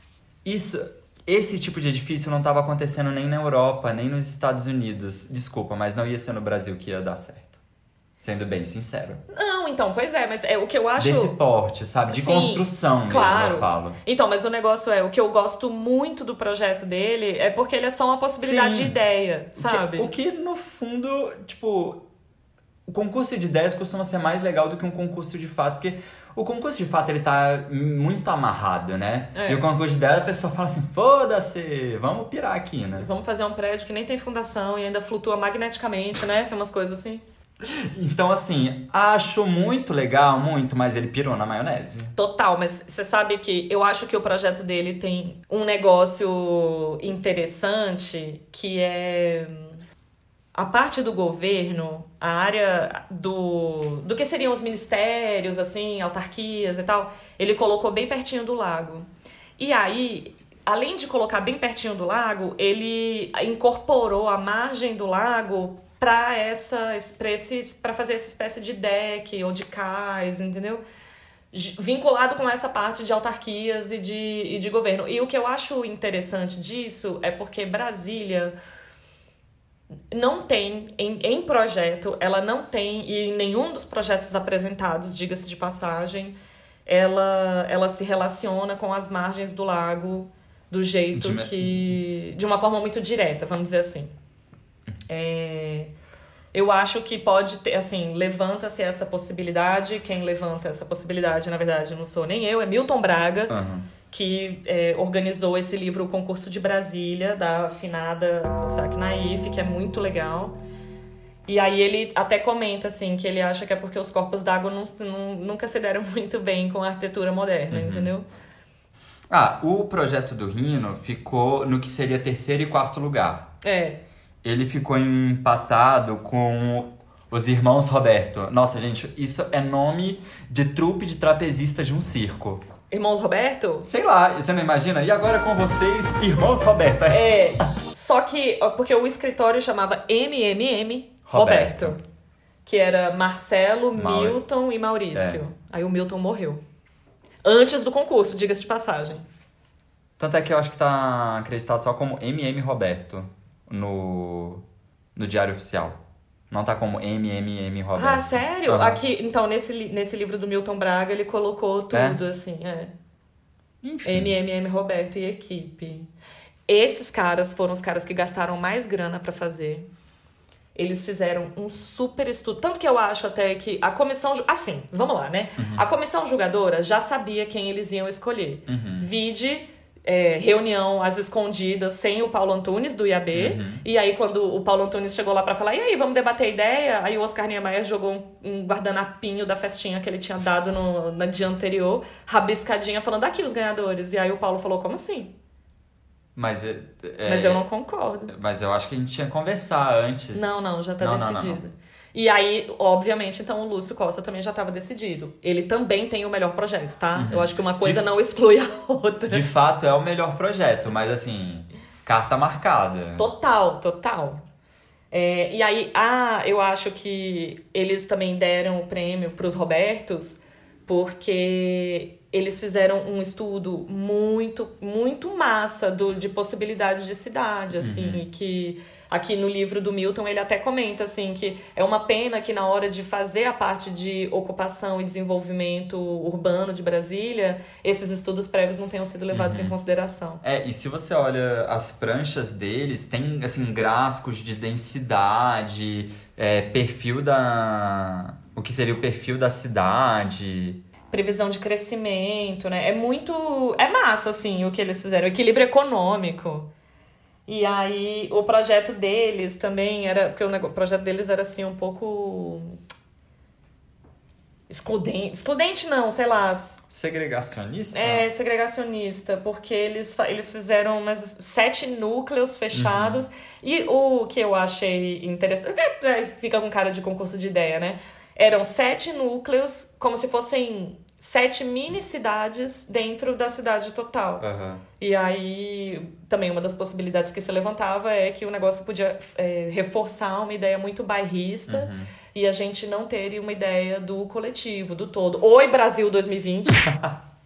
Isso. Esse tipo de edifício não estava acontecendo nem na Europa, nem nos Estados Unidos. Desculpa, mas não ia ser no Brasil que ia dar certo. Sendo bem sincero. Não, então, pois é, mas é o que eu acho. Desse porte, sabe? De Sim, construção mesmo, claro. eu falo. Então, mas o negócio é, o que eu gosto muito do projeto dele é porque ele é só uma possibilidade Sim. de ideia, O que- sabe? O que, no fundo, tipo, o concurso de ideias costuma ser mais legal do que um concurso de fato, porque o concurso de fato ele tá muito amarrado, né? É. E o concurso de ideias a pessoa fala assim: foda-se, vamos pirar aqui, né? Vamos fazer um prédio que nem tem fundação e ainda flutua magneticamente, né? Tem umas coisas assim. Então, assim, acho muito legal, muito, mas ele pirou na maionese. Total, mas você sabe que eu acho que o projeto dele tem um negócio interessante que é a parte do governo, a área do, do que seriam os ministérios, assim, autarquias e tal, ele colocou bem pertinho do lago. E aí, além de colocar bem pertinho do lago, ele incorporou a margem do lago para essa para fazer essa espécie de deck ou de cais, entendeu? Vinculado com essa parte de autarquias e de, e de governo. E o que eu acho interessante disso é porque Brasília não tem, em, em projeto, ela não tem, e em nenhum dos projetos apresentados, diga-se de passagem, ela, ela se relaciona com as margens do lago do jeito de que. de uma forma muito direta, vamos dizer assim. É, eu acho que pode ter, assim, levanta-se essa possibilidade. Quem levanta essa possibilidade, na verdade, não sou nem eu, é Milton Braga. Uhum que é, organizou esse livro, o Concurso de Brasília, da afinada Cossack Naif, que é muito legal. E aí ele até comenta, assim, que ele acha que é porque os corpos d'água não, não, nunca se deram muito bem com a arquitetura moderna, uhum. entendeu? Ah, o projeto do Rino ficou no que seria terceiro e quarto lugar. É. Ele ficou empatado com os irmãos Roberto. Nossa, gente, isso é nome de trupe de trapezista de um circo. Irmãos Roberto? Sei lá, você não imagina? E agora com vocês, Irmãos Roberto. É, só que, porque o escritório chamava MMM Roberto. Roberto que era Marcelo, Maur... Milton e Maurício. É. Aí o Milton morreu. Antes do concurso, diga-se de passagem. Tanto é que eu acho que tá acreditado só como MM Roberto no, no Diário Oficial. Não tá como MMM Roberto. Ah, sério? Uhum. Aqui, então, nesse, nesse livro do Milton Braga, ele colocou tudo, é? assim, é. Enfim. MMM Roberto e equipe. Esses caras foram os caras que gastaram mais grana para fazer. Eles fizeram um super estudo. Tanto que eu acho até que a comissão. Assim, vamos lá, né? Uhum. A comissão julgadora já sabia quem eles iam escolher. Uhum. Vide é, reunião às escondidas sem o Paulo Antunes do IAB. Uhum. E aí, quando o Paulo Antunes chegou lá para falar, e aí, vamos debater a ideia? Aí o Oscar Niemeyer jogou um guardanapinho da festinha que ele tinha dado no, na dia anterior, rabiscadinha, falando aqui os ganhadores. E aí o Paulo falou, como assim? Mas, é, é, mas eu não concordo. Mas eu acho que a gente tinha que conversar antes. Não, não, já tá não, decidido. Não, não, e aí, obviamente, então o Lúcio Costa também já estava decidido. Ele também tem o melhor projeto, tá? Uhum. Eu acho que uma coisa de, não exclui a outra. De fato, é o melhor projeto, mas assim, carta marcada. Total, total. É, e aí, ah, eu acho que eles também deram o prêmio para os Robertos porque eles fizeram um estudo muito, muito massa do, de possibilidades de cidade, assim, uhum. e que aqui no livro do Milton ele até comenta assim que é uma pena que na hora de fazer a parte de ocupação e desenvolvimento urbano de Brasília, esses estudos prévios não tenham sido levados uhum. em consideração. É, e se você olha as pranchas deles, tem assim gráficos de densidade, é, perfil da o que seria o perfil da cidade, previsão de crescimento, né? É muito. É massa, assim, o que eles fizeram. Equilíbrio econômico. E aí, o projeto deles também era. Porque o projeto deles era, assim, um pouco. Excludente. Excludente, não, sei lá. Segregacionista? É, segregacionista. Porque eles, eles fizeram umas sete núcleos fechados. Uhum. E o que eu achei interessante. É, fica com cara de concurso de ideia, né? Eram sete núcleos, como se fossem sete mini cidades dentro da cidade total. Uhum. E aí, também uma das possibilidades que se levantava é que o negócio podia é, reforçar uma ideia muito bairrista uhum. e a gente não ter uma ideia do coletivo, do todo. Oi, Brasil 2020!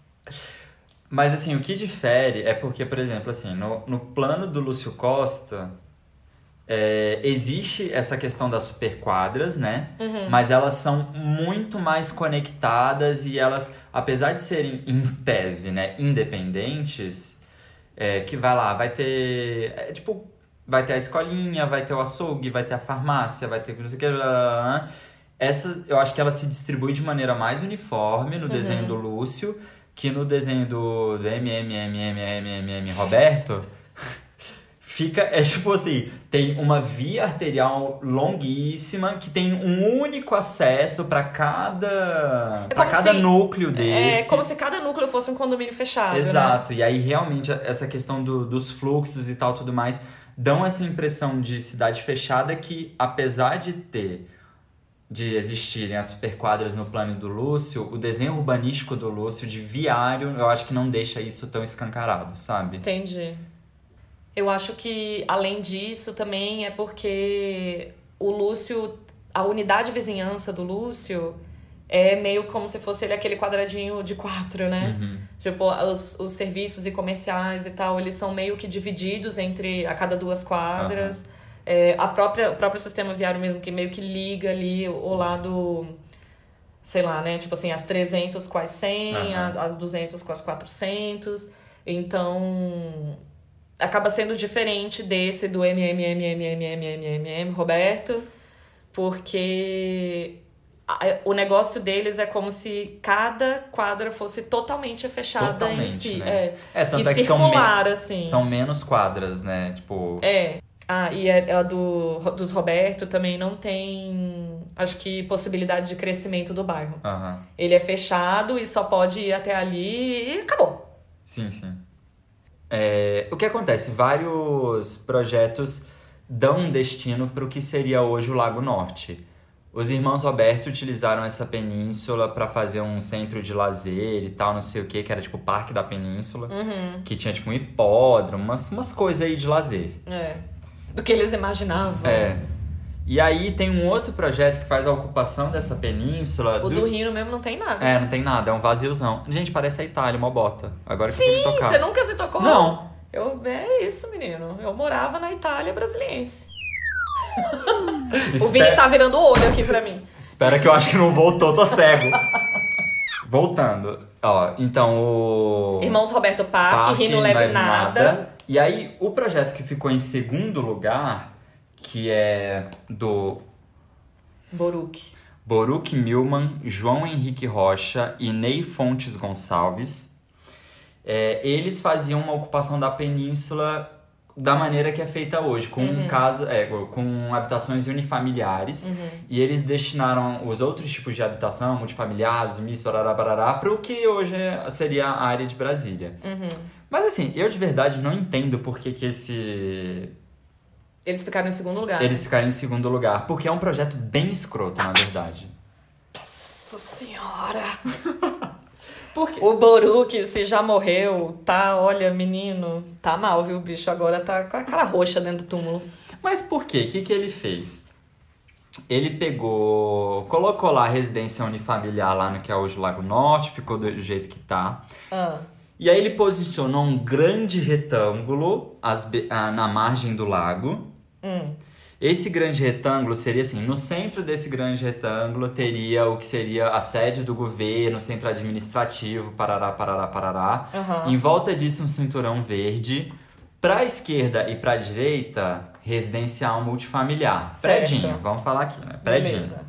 Mas assim, o que difere é porque, por exemplo, assim, no, no plano do Lúcio Costa, é, existe essa questão das superquadras, né? Uhum. Mas elas são muito mais conectadas e elas, apesar de serem em tese, né, independentes, é, que vai lá, vai ter, é, tipo, vai ter a escolinha, vai ter o açougue, vai ter a farmácia, vai ter não sei o que, essa eu acho que ela se distribui de maneira mais uniforme no uhum. desenho do Lúcio que no desenho do, do MMMMMMM Roberto fica, é tipo assim, tem uma via arterial longuíssima que tem um único acesso para cada É para cada se- núcleo É desse. como se cada núcleo fosse um condomínio fechado. né? Exato. E aí realmente essa questão do- dos fluxos e tal tudo mais dão essa impressão de cidade fechada que apesar de ter de existirem as superquadras no plano do Lúcio, o desenho urbanístico do Lúcio de viário, eu acho que não deixa isso tão escancarado, sabe? Entendi. Eu acho que, além disso, também é porque o Lúcio, a unidade de vizinhança do Lúcio é meio como se fosse ele aquele quadradinho de quatro, né? Uhum. Tipo, os, os serviços e comerciais e tal, eles são meio que divididos entre a cada duas quadras. É, a própria, o próprio sistema viário mesmo, que meio que liga ali o lado, sei lá, né? Tipo assim, as 300 com as 100, Aham. a- as 200 com as 400. Então, acaba sendo diferente desse do MMMMMMMM, Roberto, porque o negócio deles é como se cada quadra fosse totalmente fechada em Totalmente, si. né? É. É, tanto e é que são, circular, assim. são menos quadras, né? Tipo, É. Ah, e a, a do, dos Roberto também não tem, acho que, possibilidade de crescimento do bairro. aham. Ele é fechado e só pode ir até ali e acabou. Sim, sim. É, o que acontece? Vários projetos dão um destino para o que seria hoje o Lago Norte. Os irmãos Roberto utilizaram essa península para fazer um centro de lazer e tal, não sei o que, que era tipo o Parque da Península, Uhum. que tinha tipo um hipódromo, umas, umas coisas aí de lazer. É. Do que eles imaginavam. É. E aí tem um outro projeto que faz a ocupação dessa península. O do Rio mesmo não tem nada. É, não tem nada, é um vaziozão. Gente, parece a Itália, uma bota. Agora que Sim, tocar. você nunca se tocou? Não. Eu, é isso, menino. Eu morava na Itália brasiliense. O Vini tá virando o olho aqui pra mim. Espera que eu acho que não voltou, tô cego. Voltando. Ó, então o. Irmãos Roberto Parque, Parque Rio não leve nada. E aí, o projeto que ficou em segundo lugar, que é do Boruque. Boruque Milman, João Henrique Rocha e Ney Fontes Gonçalves, é, eles faziam uma ocupação da península da maneira que é feita hoje, com Uhum. casa, é, com habitações unifamiliares, Uhum. e eles destinaram os outros tipos de habitação, multifamiliares, mis, barará, barará, para o que hoje seria a área de Brasília. Uhum. Mas assim, eu de verdade não entendo por que, que esse Eles ficaram em segundo lugar. eles ficaram em segundo lugar, porque é um projeto bem escroto, na verdade. Nossa senhora! Por quê? O Boruque, se já morreu, tá, olha, menino, tá mal, viu, bicho? Agora tá com a cara roxa dentro do túmulo. Mas por quê? O que, que ele fez? Ele pegou, colocou lá a residência unifamiliar lá no que é hoje o Lago Norte, ficou do jeito que tá. Ah, E aí ele posicionou um grande retângulo be- ah, na margem do lago. Hum, Esse grande retângulo seria assim, no centro desse grande retângulo teria o que seria a sede do governo, centro administrativo, parará, parará, parará. aham. Em volta disso um cinturão verde. Pra esquerda e pra direita, residencial multifamiliar. Certo. Predinho, vamos falar aqui, né? Predinho. Beleza.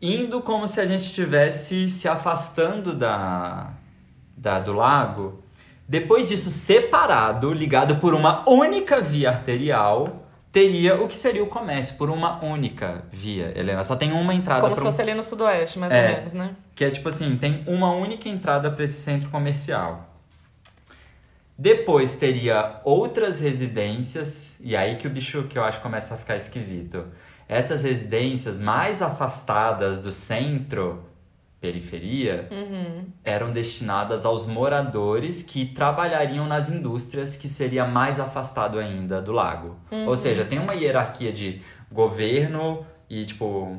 Indo como se a gente estivesse se afastando da, da, do lago. Depois disso, separado, ligado por uma única via arterial, teria o que seria o comércio, por uma única via, Helena. Só tem uma entrada Como se pra um- fosse ali no sudoeste, mais É. ou menos, né? que é tipo assim, tem uma única entrada para esse centro comercial. Depois teria outras residências, e aí que o bicho que eu acho começa a ficar esquisito. Essas residências mais afastadas do centro, periferia, Uhum. eram destinadas aos moradores que trabalhariam nas indústrias que seria mais afastado ainda do lago. Ou seja, tem uma hierarquia de governo e tipo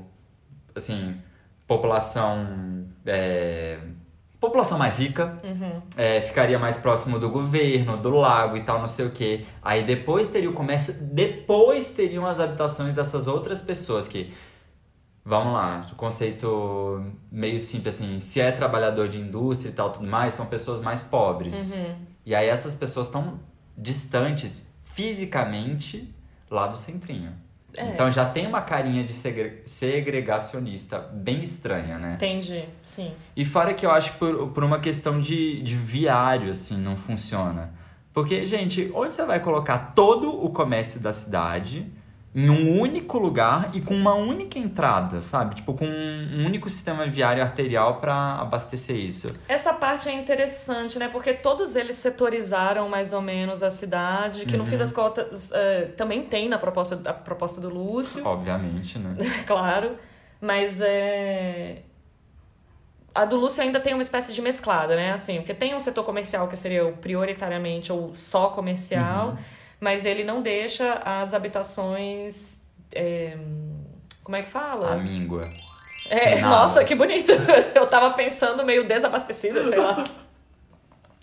assim, população é, população mais rica Uhum. é, ficaria mais próximo do governo, do lago e tal, não sei o que. Aí depois teria o comércio, depois teriam as habitações dessas outras pessoas que. Vamos lá, o conceito meio simples assim, se é trabalhador de indústria e tal, tudo mais, são pessoas mais pobres. Uhum. E aí essas pessoas estão distantes fisicamente lá do centrinho. É. Então já tem uma carinha de segre- segregacionista bem estranha, né? Entendi, sim. E fora que eu acho por, por uma questão de, de viário, assim, não funciona. Porque, gente, onde você vai colocar todo o comércio da cidade em um único lugar e com uma única entrada, sabe? Tipo, com um único sistema viário arterial para abastecer isso. Essa parte é interessante, né? Porque todos eles setorizaram mais ou menos a cidade, que no fim Uhum. das contas é, também tem na proposta, a proposta do Lúcio, Obviamente, né? claro. Mas é. A do Lúcio ainda tem uma espécie de mesclada, né? Assim, porque tem um setor comercial que seria o prioritariamente ou só comercial, Uhum. Mas ele não deixa as habitações. é, Como é que fala? A míngua. É, nossa, que bonito. Eu tava pensando meio desabastecida, sei lá.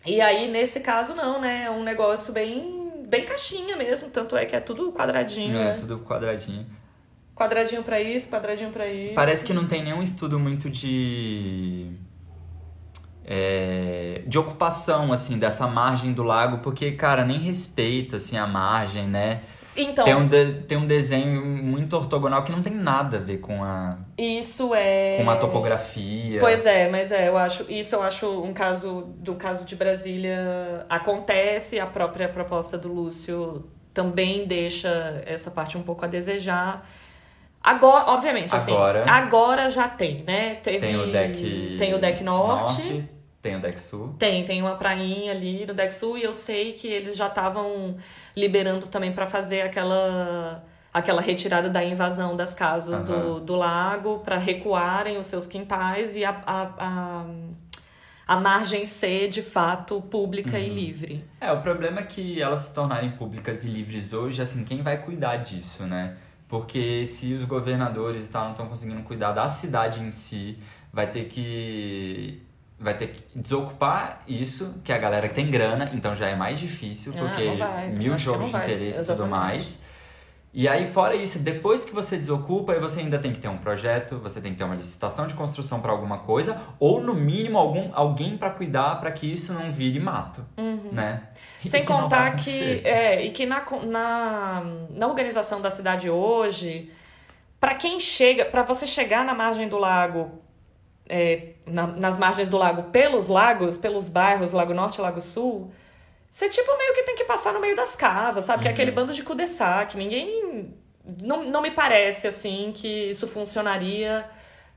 E aí, nesse caso, não, né? É um negócio bem, bem caixinha mesmo. Tanto é que é tudo quadradinho, É, né? tudo quadradinho. Quadradinho pra isso, quadradinho pra isso. Parece que não tem nenhum estudo muito de. É, de ocupação, assim, dessa margem do lago, porque, cara, nem respeita, assim, a margem, né? Então, Tem um, de- tem um desenho muito ortogonal que não tem nada a ver com a, isso é. com a topografia. Pois é, mas é, eu acho. Isso eu acho um caso. Do caso de Brasília acontece, a própria proposta do Lúcio também deixa essa parte um pouco a desejar. Agora, obviamente, assim, Agora- agora já tem, né? Teve, Tem o deck. Tem o deck norte. Tem o deck sul. Tem, tem uma prainha ali no deck sul e eu sei que eles já estavam liberando também pra fazer aquela aquela retirada da invasão das casas do, Aham. do lago pra recuarem os seus quintais e a, a, a, a margem ser de fato pública Uhum. e livre. É, o problema é que elas se tornarem públicas e livres hoje, assim, quem vai cuidar disso, né? Porque se os governadores e tal não estão conseguindo cuidar da cidade em si, vai ter que vai ter que desocupar isso, que é a galera que tem grana, então já é mais difícil, Ah, porque vai, mil acho que jogos de interesse e tudo mais. E aí, fora isso, depois que você desocupa, você ainda tem que ter um projeto, você tem que ter uma licitação de construção para alguma coisa, ou no mínimo algum, alguém para cuidar para que isso não vire mato, né? Uhum. Sem que contar que. É, e que na, na, na organização da cidade hoje, pra quem chega. para você chegar na margem do lago, é, na- nas margens do lago pelos lagos, pelos bairros, Lago Norte e Lago Sul, você tipo meio que tem que passar no meio das casas, sabe? Que é Uhum. aquele bando de cul-de-sac. Ninguém. Não, não me parece assim que isso funcionaria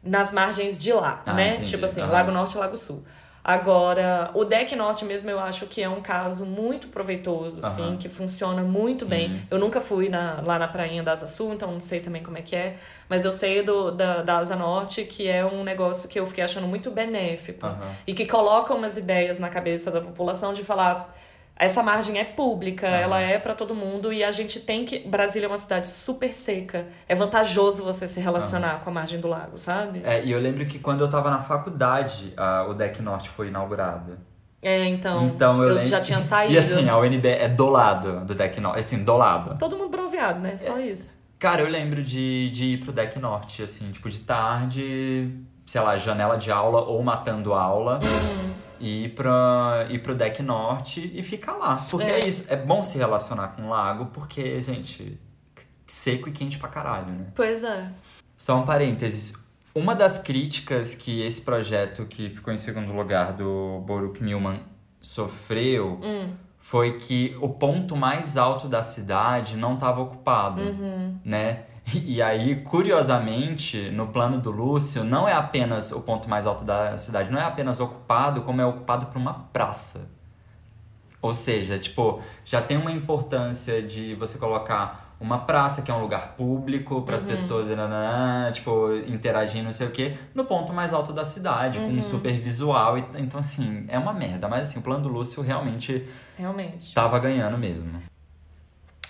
nas margens de lá, Ah, né? entendi. Tipo assim. Lago Norte e Lago Sul. Agora, o deck norte mesmo eu acho que é um caso muito proveitoso, assim, Aham. que funciona muito Sim. bem. Eu nunca fui na- lá na prainha da Asa Sul, então não sei também como é que é. Mas eu sei do, da, da Asa Norte que é um negócio que eu fiquei achando muito benéfico. Aham. E que coloca umas ideias na cabeça da população de falar. Essa margem é pública, ela é pra todo mundo e a gente tem que. Brasília é uma cidade super seca. É vantajoso você se relacionar com a margem do lago, sabe? É, e eu lembro que quando eu tava na faculdade, a- o Deck Norte foi inaugurado. É, então. Então eu, eu lembro... já tinha saído. E assim, a UNB é do lado do Deck Norte, assim, do lado. Todo mundo bronzeado, né? Só isso. Cara, eu lembro de, de ir pro Deck Norte, assim, tipo, de tarde, sei lá, janela de aula ou matando aula. Uhum. E ir, pra, ir pro Deck Norte e ficar lá. Porque é. É. isso, é bom se relacionar com o lago, porque, gente, seco e quente pra caralho, né? Pois é. Só um parênteses. Uma das críticas que esse projeto que ficou em segundo lugar do Boruk Milman sofreu Hum. foi que o ponto mais alto da cidade não estava ocupado, Uhum. né? E aí, curiosamente, no plano do Lúcio, não é apenas o ponto mais alto da cidade, não é apenas ocupado, como é ocupado por uma praça. Ou seja, tipo, já tem uma importância de você colocar uma praça, que é um lugar público, para as Uhum. pessoas, tipo, interagir, não sei o quê, no ponto mais alto da cidade, com Uhum. um super visual. e- Então, assim, é uma merda. Mas, assim, o plano do Lúcio realmente Realmente. tava ganhando mesmo.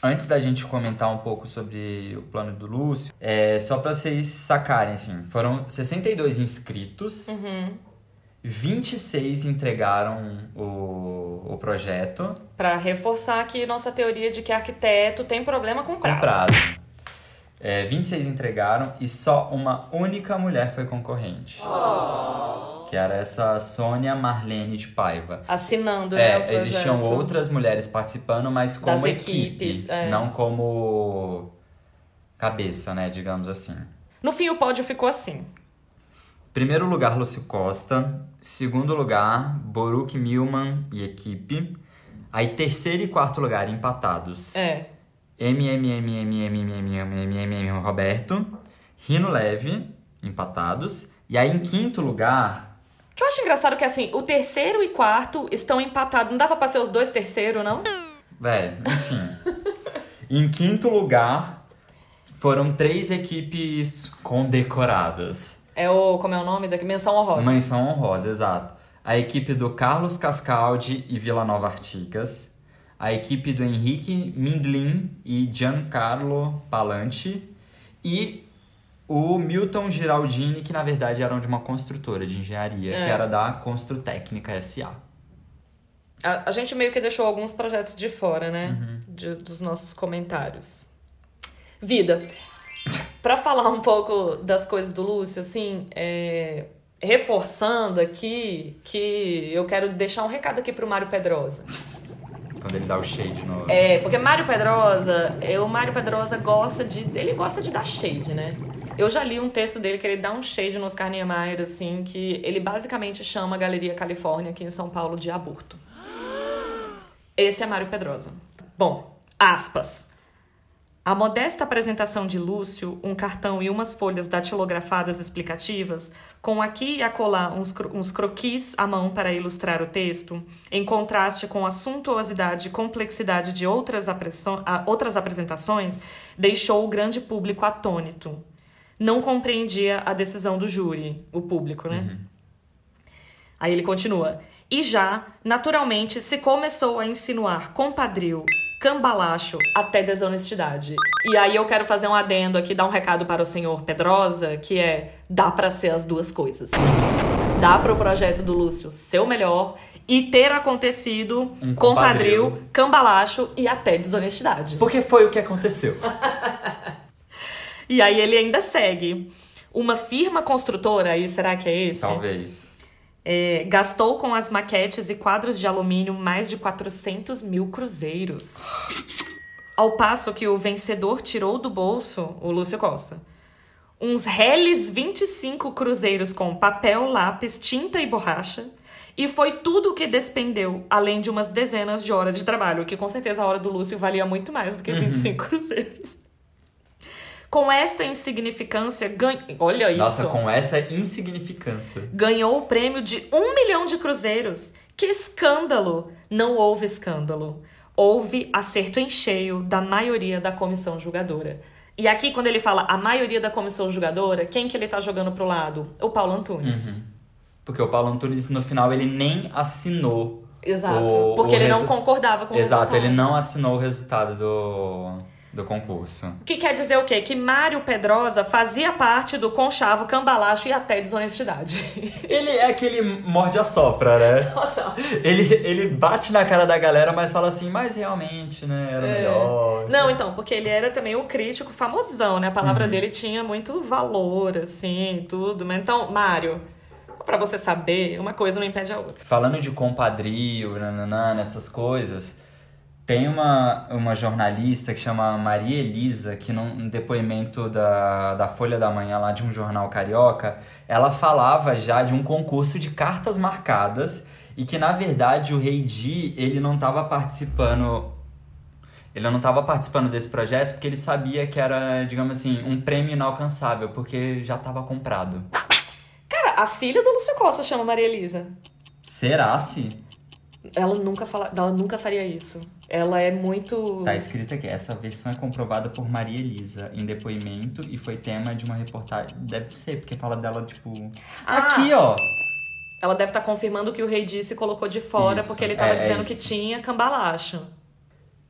Antes da gente comentar um pouco sobre o plano do Lúcio, é, só para vocês sacarem, assim, foram 62 inscritos, Uhum. 26 entregaram o, o projeto Pra reforçar aqui nossa teoria de que arquiteto tem problema com com prazo. prazo. É, 26 entregaram e só uma única mulher foi concorrente. Que era essa Sônia Marlene de Paiva. Assinando, né, É, projeto. existiam outras mulheres participando, mas como Das equipe, equipes, é. não como cabeça, né, digamos assim. No fim, o pódio ficou assim. Primeiro lugar, Lúcio Costa. Segundo lugar, Boruk Milman e equipe. Aí terceiro e quarto lugar empatados. É. MMMMMMMMMM Roberto, Rino Leve, empatados. E aí em quinto lugar, que eu acho engraçado é que, assim, o terceiro e quarto estão empatados. Não dava pra ser os dois terceiros, não? velho, enfim. em quinto lugar, foram três equipes condecoradas. É o... Como é o nome daqui? Menção honrosa. Menção honrosa, exato. A equipe do Carlos Cascaldi e Vila Nova Artigas. A equipe do Henrique Mindlin e Giancarlo Palante. E o Milton Giraldini, que na verdade eram de uma construtora de engenharia, É. que era da Construtécnica S.A. A, a gente meio que deixou alguns projetos de fora, né? Uhum. De- dos nossos comentários. Vida. pra falar um pouco das coisas do Lúcio, assim, é, reforçando aqui que eu quero deixar um recado aqui pro Mário Pedrosa. Quando ele dá o shade no. É, porque Mário Pedrosa, o Mário Pedrosa gosta de. Ele gosta de dar shade, né? Eu já li um texto dele que ele dá um shade no Oscar Niemeyer, assim, que ele basicamente chama a Galeria Califórnia aqui em São Paulo de aborto. Esse é Mário Pedrosa. Bom, aspas. A modesta apresentação de Lúcio, um cartão e umas folhas datilografadas explicativas, com aqui e acolá uns, cro uns croquis à mão para ilustrar o texto, em contraste com a suntuosidade e complexidade de outras, outras apresentações, deixou o grande público atônito. Não compreendia a decisão do júri, o público, né? Aí ele continua. E já, naturalmente, se começou a insinuar compadril, cambalacho, até desonestidade. E aí eu quero fazer um adendo aqui, dar um recado para o senhor Pedrosa, que é: dá pra ser as duas coisas. Dá pro projeto do Lúcio ser o melhor e ter acontecido Um compadril, compadril. cambalacho e até desonestidade. Porque foi o que aconteceu. E aí ele ainda segue. Uma firma construtora, aí será que é esse? Talvez. É, gastou com as maquetes e quadros de alumínio mais de 400 mil cruzeiros. Ao passo que o vencedor tirou do bolso, o Lúcio Costa, uns reles 25 cruzeiros com papel, lápis, tinta e borracha. E foi tudo o que despendeu, além de umas dezenas de horas de trabalho, que com certeza a hora do Lúcio valia muito mais do que 25 cruzeiros. Com esta insignificância, ganha. Olha isso! Nossa, com essa insignificância. ganhou o prêmio de um milhão de cruzeiros. Que escândalo! Não houve escândalo. Houve acerto em cheio da maioria da comissão julgadora. E aqui, quando ele fala a maioria da comissão julgadora, quem que ele tá jogando pro lado? O Paulo Antunes. Porque o Paulo Antunes, no final, ele nem assinou. Exato. O- porque o ele não resu- concordava com o Exato, resultado. ele não assinou o resultado do, do concurso. O que quer dizer o quê? Que Mário Pedrosa fazia parte do conchavo, cambalacho e até desonestidade. Ele é aquele morde a sopra, né? Total. Ele, ele bate na cara da galera, mas fala assim, mas realmente, né, era melhor. É. Não, então, porque ele era também o crítico famosão, né? A palavra Uhum. dele tinha muito valor, assim, tudo. Mas então, Mário, pra você saber, uma coisa não impede a outra. Falando de compadrio, nananã, nessas coisas, tem uma, uma jornalista que chama Maria Elisa, que num depoimento da, da Folha da Manhã, lá de um jornal carioca, ela falava já de um concurso de cartas marcadas e que, na verdade, o Rei Di, ele não estava participando... Ele não estava participando desse projeto porque ele sabia que era, digamos assim, um prêmio inalcançável, porque já estava comprado. Cara, a filha do Lúcio Costa chama Maria Elisa. Será se? Ela nunca, fala, ela nunca faria isso. Ela é muito. Tá escrito aqui, essa versão é comprovada por Maria Elisa em depoimento e foi tema de uma reportagem. Deve ser, porque fala dela, tipo. Ah. Aqui, ó! Ela deve estar confirmando que o rei disse colocou de fora Isso, porque ele tava é, é dizendo que isso. tinha cambalacho.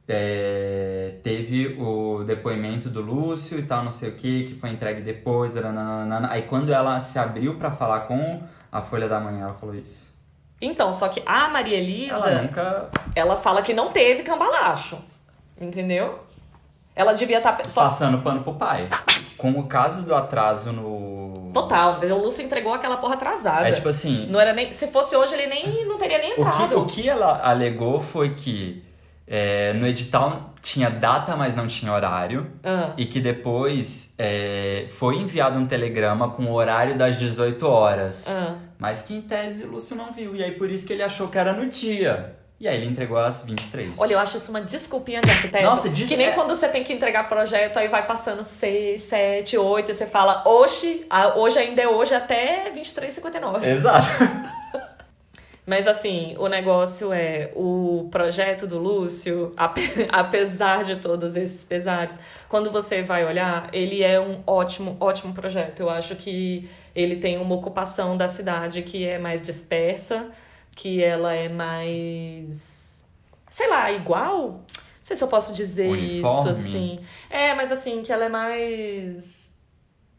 É, teve o depoimento do Lúcio e tal, não sei o que, que foi entregue depois. nananana. Aí quando ela se abriu pra falar com a Folha da Manhã, ela falou isso. Então, só que a Maria Elisa. Ela nunca Ela fala que não teve cambalacho. Entendeu? Ela devia estar. só passando pano pro pai. Com o caso do atraso no. Total. O Lúcio entregou aquela porra atrasada. É tipo assim, Não era nem. Se fosse hoje, ele nem não teria nem O que, entrado. o que ela alegou foi que é, no edital tinha data, mas não tinha horário. Ah. E que depois é, foi enviado um telegrama com o horário das 18 horas. Ah. Mas que em tese o Lúcio não viu. E aí por isso que ele achou que era no dia. E aí ele entregou às 23. Olha, eu acho isso uma desculpinha de arquiteto. Nossa, diz- Que nem é- quando você tem que entregar projeto, aí vai passando 6, 7, 8, e você fala, hoje, hoje ainda é hoje até 23h59. Exato. Mas assim, o negócio é o projeto do Lúcio, ape- apesar de todos esses pesares, quando você vai olhar, ele é um ótimo, ótimo projeto. Eu acho que ele tem uma ocupação da cidade que é mais dispersa, que ela é mais. sei lá, igual? Não sei se eu posso dizer Uniforme? isso assim. É, mas assim, que ela é mais.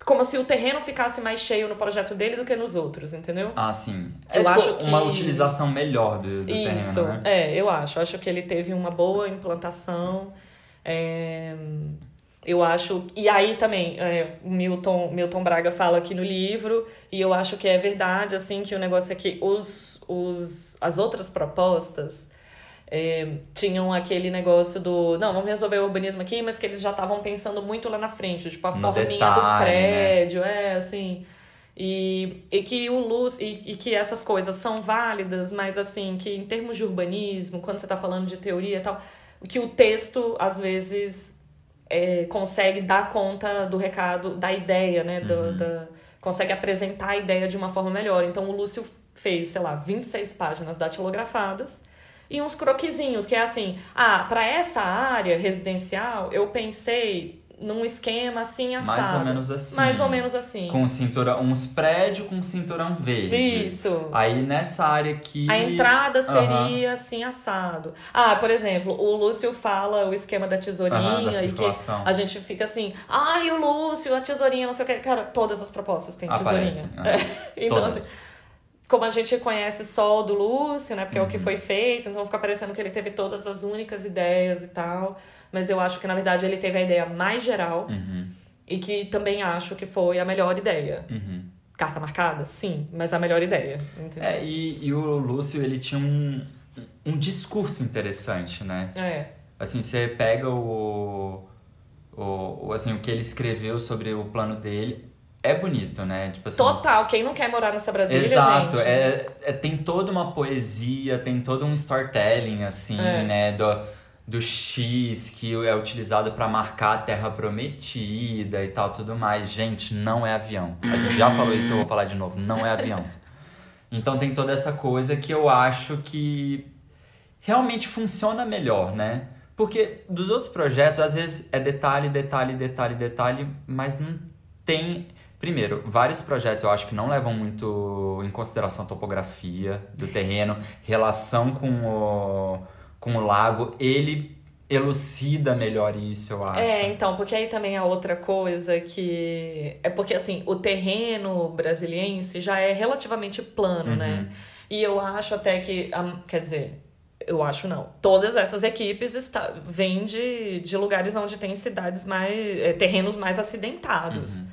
Como se o terreno ficasse mais cheio no projeto dele do que nos outros, entendeu? Ah, sim. Eu É, acho tipo, uma que- utilização melhor do, do Isso, terreno, né? é, eu acho. Acho que ele teve uma boa implantação. é, eu acho. E aí também, é, o Milton, Milton Braga fala aqui no livro, e eu acho que é verdade, assim, que o negócio é que os, os, as outras propostas. É, tinham aquele negócio do. Não, vamos resolver o urbanismo aqui, mas que eles já estavam pensando muito lá na frente, tipo, a No forminha detalhe, do né? prédio, é, assim. E, e que o luz e, e que essas coisas são válidas, mas assim, que em termos de urbanismo, quando você está falando de teoria e tal, que o texto, às vezes, é, consegue dar conta do recado, da ideia, né? Do, da, consegue apresentar a ideia de uma forma melhor. Então o Lúcio fez, sei lá, 26 páginas datilografadas e uns croquisinhos, que é assim, ah, para essa área residencial, eu pensei num esquema assim assado. Mais ou menos assim. Mais ou menos assim. Com cinturão, uns prédios com cinturão verde. Isso. Aí nessa área aqui. A entrada seria assim assado. Ah, por exemplo, o Lúcio fala o esquema da tesourinha Aham, da e que a gente fica assim, ai, o Lúcio, a tesourinha, não sei o que. Cara, todas as propostas têm Aparecem, tesourinha. ah. então, Todas. assim, como a gente conhece só o do Lúcio, né? Porque é o que Uhum. foi feito, então fica parecendo que ele teve todas as únicas ideias e tal. Mas eu acho que, na verdade, ele teve a ideia mais geral Uhum, e que também acho que foi a melhor ideia. uhum. Carta marcada? Sim, mas a melhor ideia. Entendeu? É, e, e o Lúcio, ele tinha um, um discurso interessante, né? É. Assim, você pega o, o, assim, o que ele escreveu sobre o plano dele, é bonito, né? Tipo assim, Total, quem não quer morar nessa Brasília, Exato, gente? é, é- tem toda uma poesia, tem todo um storytelling, assim, É. né? Do, do X que é utilizado para marcar a Terra Prometida e tal, tudo mais. Gente, não é avião. A gente já falou isso, eu vou falar de novo. Não é avião. Então tem toda essa coisa que eu acho que realmente funciona melhor, né? Porque dos outros projetos, às vezes é detalhe, detalhe, detalhe, detalhe, mas não tem. Primeiro, vários projetos eu acho que não levam muito em consideração a topografia do terreno, relação com o, com o lago. Ele elucida melhor isso, eu acho. É, então, porque aí também é outra coisa que. É porque, assim, o terreno brasiliense já é relativamente plano, Uhum. né? E eu acho até que. a- Quer dizer, eu acho não. Todas essas equipes está, vêm de, de lugares onde tem cidades mais. é, terrenos mais acidentados. Uhum.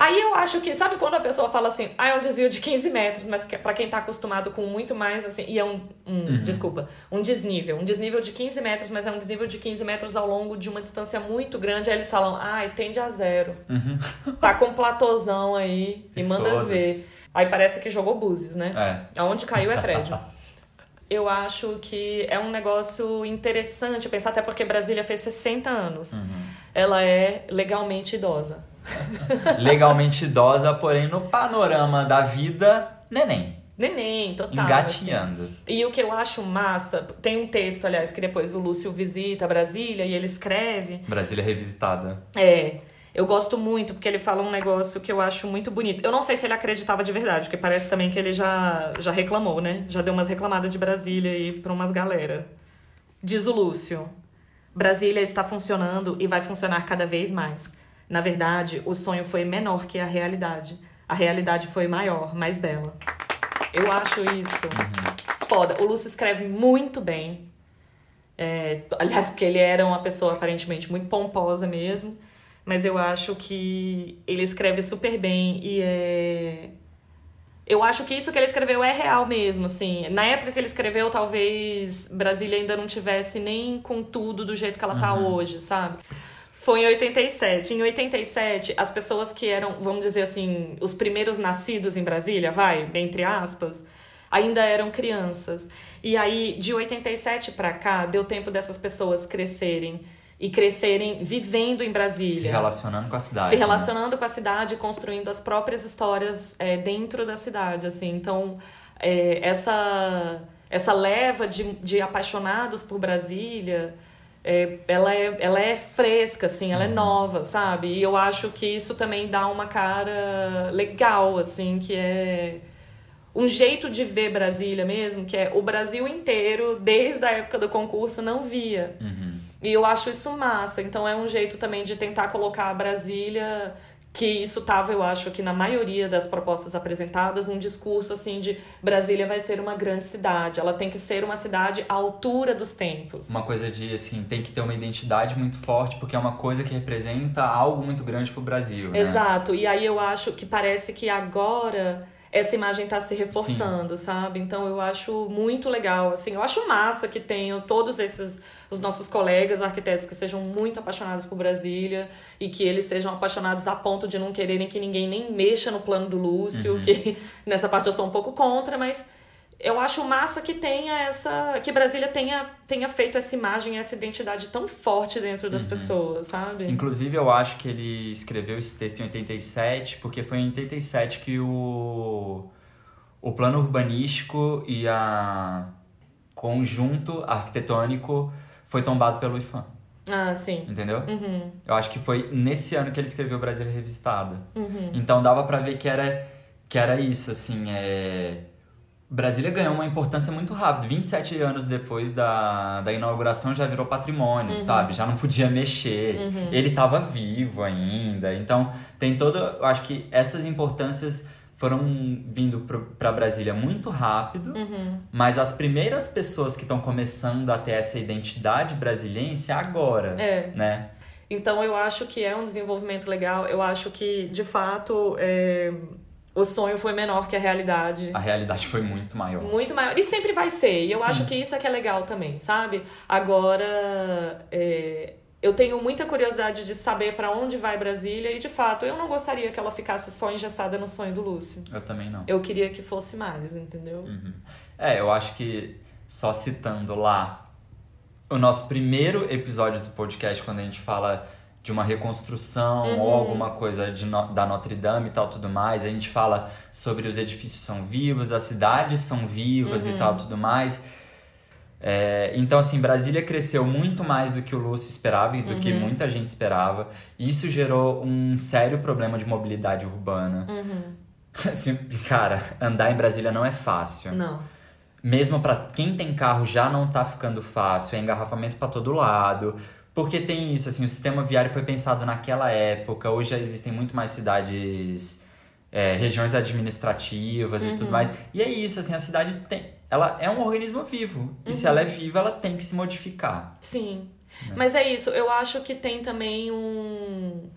Aí eu acho que, sabe quando a pessoa fala assim, ah, é um desvio de 15 metros, mas que, pra quem tá acostumado com muito mais, assim, e é um, um desculpa, um desnível. Um desnível de 15 metros, mas é um desnível de 15 metros ao longo de uma distância muito grande. Aí eles falam, ai, tende a zero. Tá com um platôzão aí e manda Foda-se. ver. Aí parece que jogou búzios, né? É. Aonde caiu é prédio. Eu acho que é um negócio interessante pensar, até porque Brasília fez 60 anos. Uhum. Ela é legalmente idosa. Legalmente idosa, porém no panorama da vida, neném. Neném, total. assim. Engatinhando. E o que eu acho massa, tem um texto, aliás, que depois o Lúcio visita Brasília e ele escreve. Brasília revisitada. É, eu gosto muito, porque ele fala um negócio que eu acho muito bonito. Eu não sei se ele acreditava de verdade, porque parece também que ele já, já reclamou, né? Já deu umas reclamadas de Brasília aí pra umas galera. Diz o Lúcio: Brasília está funcionando e vai funcionar cada vez mais. Na verdade, o sonho foi menor que a realidade. A realidade foi maior, mais bela. Eu acho isso foda. O Lúcio escreve muito bem. É, aliás, porque ele era uma pessoa aparentemente muito pomposa mesmo. Mas eu acho que ele escreve super bem e é. Eu acho que isso que ele escreveu é real mesmo, assim. Na época que ele escreveu, talvez Brasília ainda não tivesse nem com tudo do jeito que ela tá hoje, sabe? Foi em 87. Em 87, as pessoas que eram, vamos dizer assim, os primeiros nascidos em Brasília, vai, entre aspas, ainda eram crianças. E aí, de 87 para cá, deu tempo dessas pessoas crescerem e crescerem vivendo em Brasília. Se relacionando com a cidade. Se né? relacionando né? com a cidade, construindo as próprias histórias é, dentro da cidade, assim. Então, é, essa, essa leva de, de apaixonados por Brasília... É, ela, é, ela é fresca, assim, ela é uhum. nova, sabe? E eu acho que isso também dá uma cara legal, assim, que é um jeito de ver Brasília mesmo, que é o Brasil inteiro, desde a época do concurso, não via. Uhum. E eu acho isso massa. Então é um jeito também de tentar colocar a Brasília que isso tava, eu acho, que na maioria das propostas apresentadas, um discurso assim de Brasília vai ser uma grande cidade, ela tem que ser uma cidade à altura dos tempos. Uma coisa de assim, tem que ter uma identidade muito forte, porque é uma coisa que representa algo muito grande pro Brasil. Né? Exato. E aí eu acho que parece que agora essa imagem está se reforçando, Sim. sabe? Então eu acho muito legal, assim, eu acho massa que tenham todos esses os nossos colegas arquitetos que sejam muito apaixonados por Brasília e que eles sejam apaixonados a ponto de não quererem que ninguém nem mexa no plano do Lúcio, uhum. que nessa parte eu sou um pouco contra, mas eu acho massa que tenha essa. que Brasília tenha, tenha feito essa imagem, essa identidade tão forte dentro das uhum. pessoas, sabe? Inclusive, eu acho que ele escreveu esse texto em 87, porque foi em 87 que o, o plano urbanístico e a conjunto arquitetônico foi tombado pelo IFAM. Ah, sim. Entendeu? Uhum. Eu acho que foi nesse ano que ele escreveu Brasília Revisitada. Uhum. Então dava para ver que era, que era isso, assim, é Brasília ganhou uma importância muito rápido. 27 anos depois da, da inauguração já virou patrimônio, uhum. sabe? Já não podia mexer. Uhum. Ele estava vivo ainda. Então, tem toda. Eu acho que essas importâncias foram vindo para Brasília muito rápido, uhum. mas as primeiras pessoas que estão começando a ter essa identidade brasiliense é agora, é. né? Então eu acho que é um desenvolvimento legal. Eu acho que, de fato, é o sonho foi menor que a realidade. A realidade foi muito maior. Muito maior. E sempre vai ser. E eu Sim. acho que isso é que é legal também, sabe? Agora, é, eu tenho muita curiosidade de saber para onde vai Brasília e, de fato, eu não gostaria que ela ficasse só engessada no sonho do Lúcio. Eu também não. Eu queria que fosse mais, entendeu? Uhum. É, eu acho que, só citando lá, o nosso primeiro episódio do podcast, quando a gente fala de uma reconstrução uhum. ou alguma coisa de no, da Notre Dame e tal tudo mais. A gente fala sobre os edifícios são vivos, as cidades são vivas uhum. e tal tudo mais. É, então, assim, Brasília cresceu muito mais do que o Lúcio esperava e do uhum. que muita gente esperava. Isso gerou um sério problema de mobilidade urbana. Uhum. Assim, cara, andar em Brasília não é fácil. Não. Mesmo para quem tem carro já não tá ficando fácil, é engarrafamento para todo lado porque tem isso, assim, o sistema viário foi pensado naquela época, hoje já existem muito mais cidades, é, regiões administrativas uhum. e tudo uhum. mais. E é isso, assim, a cidade tem. Ela é um organismo vivo. E se uhum. ela é viva, ela tem que se modificar. Sim. Né? Mas é isso, eu acho que tem também um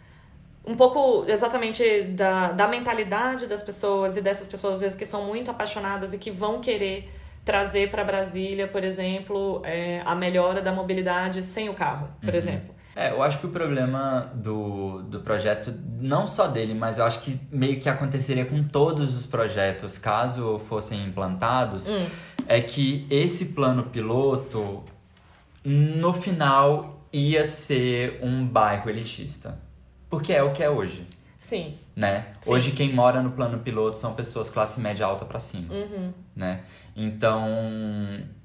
um pouco exatamente da, da mentalidade das pessoas e dessas pessoas às vezes que são muito apaixonadas e que vão querer trazer para Brasília, por exemplo, é, a melhora da mobilidade sem o carro, por uhum. exemplo. É, eu acho que o problema do, do projeto, não só dele, mas eu acho que meio que aconteceria com todos os projetos, caso fossem implantados, hum. é que esse plano piloto, no final, ia ser um bairro elitista. Porque é o que é hoje. Sim. Né? Sim. Hoje quem mora no plano piloto são pessoas classe média alta para cima. Uhum. Né? Então,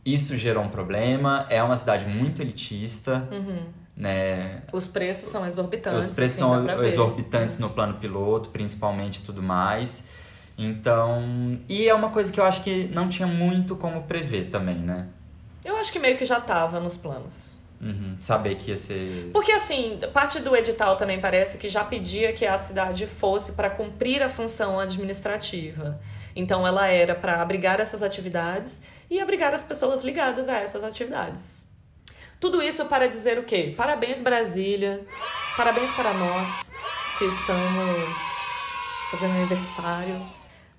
isso gerou um problema. É uma cidade muito elitista. Uhum. Né? Os preços são exorbitantes. Os preços assim, são exorbitantes no plano piloto, principalmente tudo mais. Então. E é uma coisa que eu acho que não tinha muito como prever também, né? Eu acho que meio que já estava nos planos. Uhum. Saber que ia ser. Porque, assim, parte do edital também parece que já pedia que a cidade fosse para cumprir a função administrativa. Então ela era para abrigar essas atividades e abrigar as pessoas ligadas a essas atividades. Tudo isso para dizer o quê? Parabéns Brasília, parabéns para nós que estamos fazendo aniversário.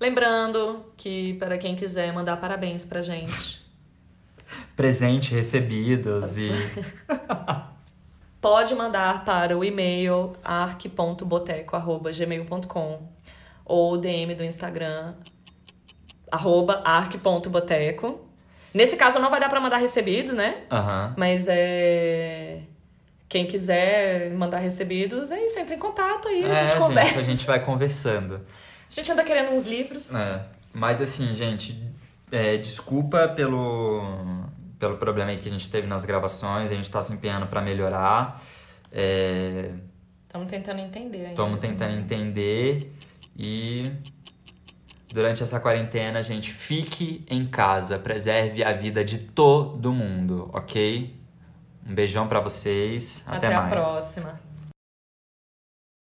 Lembrando que para quem quiser mandar parabéns pra gente. Presente recebidos e pode mandar para o e-mail arc.boteco.gmail.com ou DM do Instagram arroba arc.boteco. Nesse caso não vai dar pra mandar recebidos, né? Aham. Mas é. Quem quiser mandar recebidos, é isso, entra em contato aí, a É, gente conversa. a gente vai conversando. A gente anda querendo uns livros. É, mas assim, gente, é, desculpa pelo, pelo problema aí que a gente teve nas gravações, a gente tá se empenhando pra melhorar. É, Estamos tentando entender ainda. Estamos tentando entender e durante essa quarentena, gente, fique em casa, preserve a vida de todo mundo, ok? Um beijão pra vocês, até, Até a mais. próxima.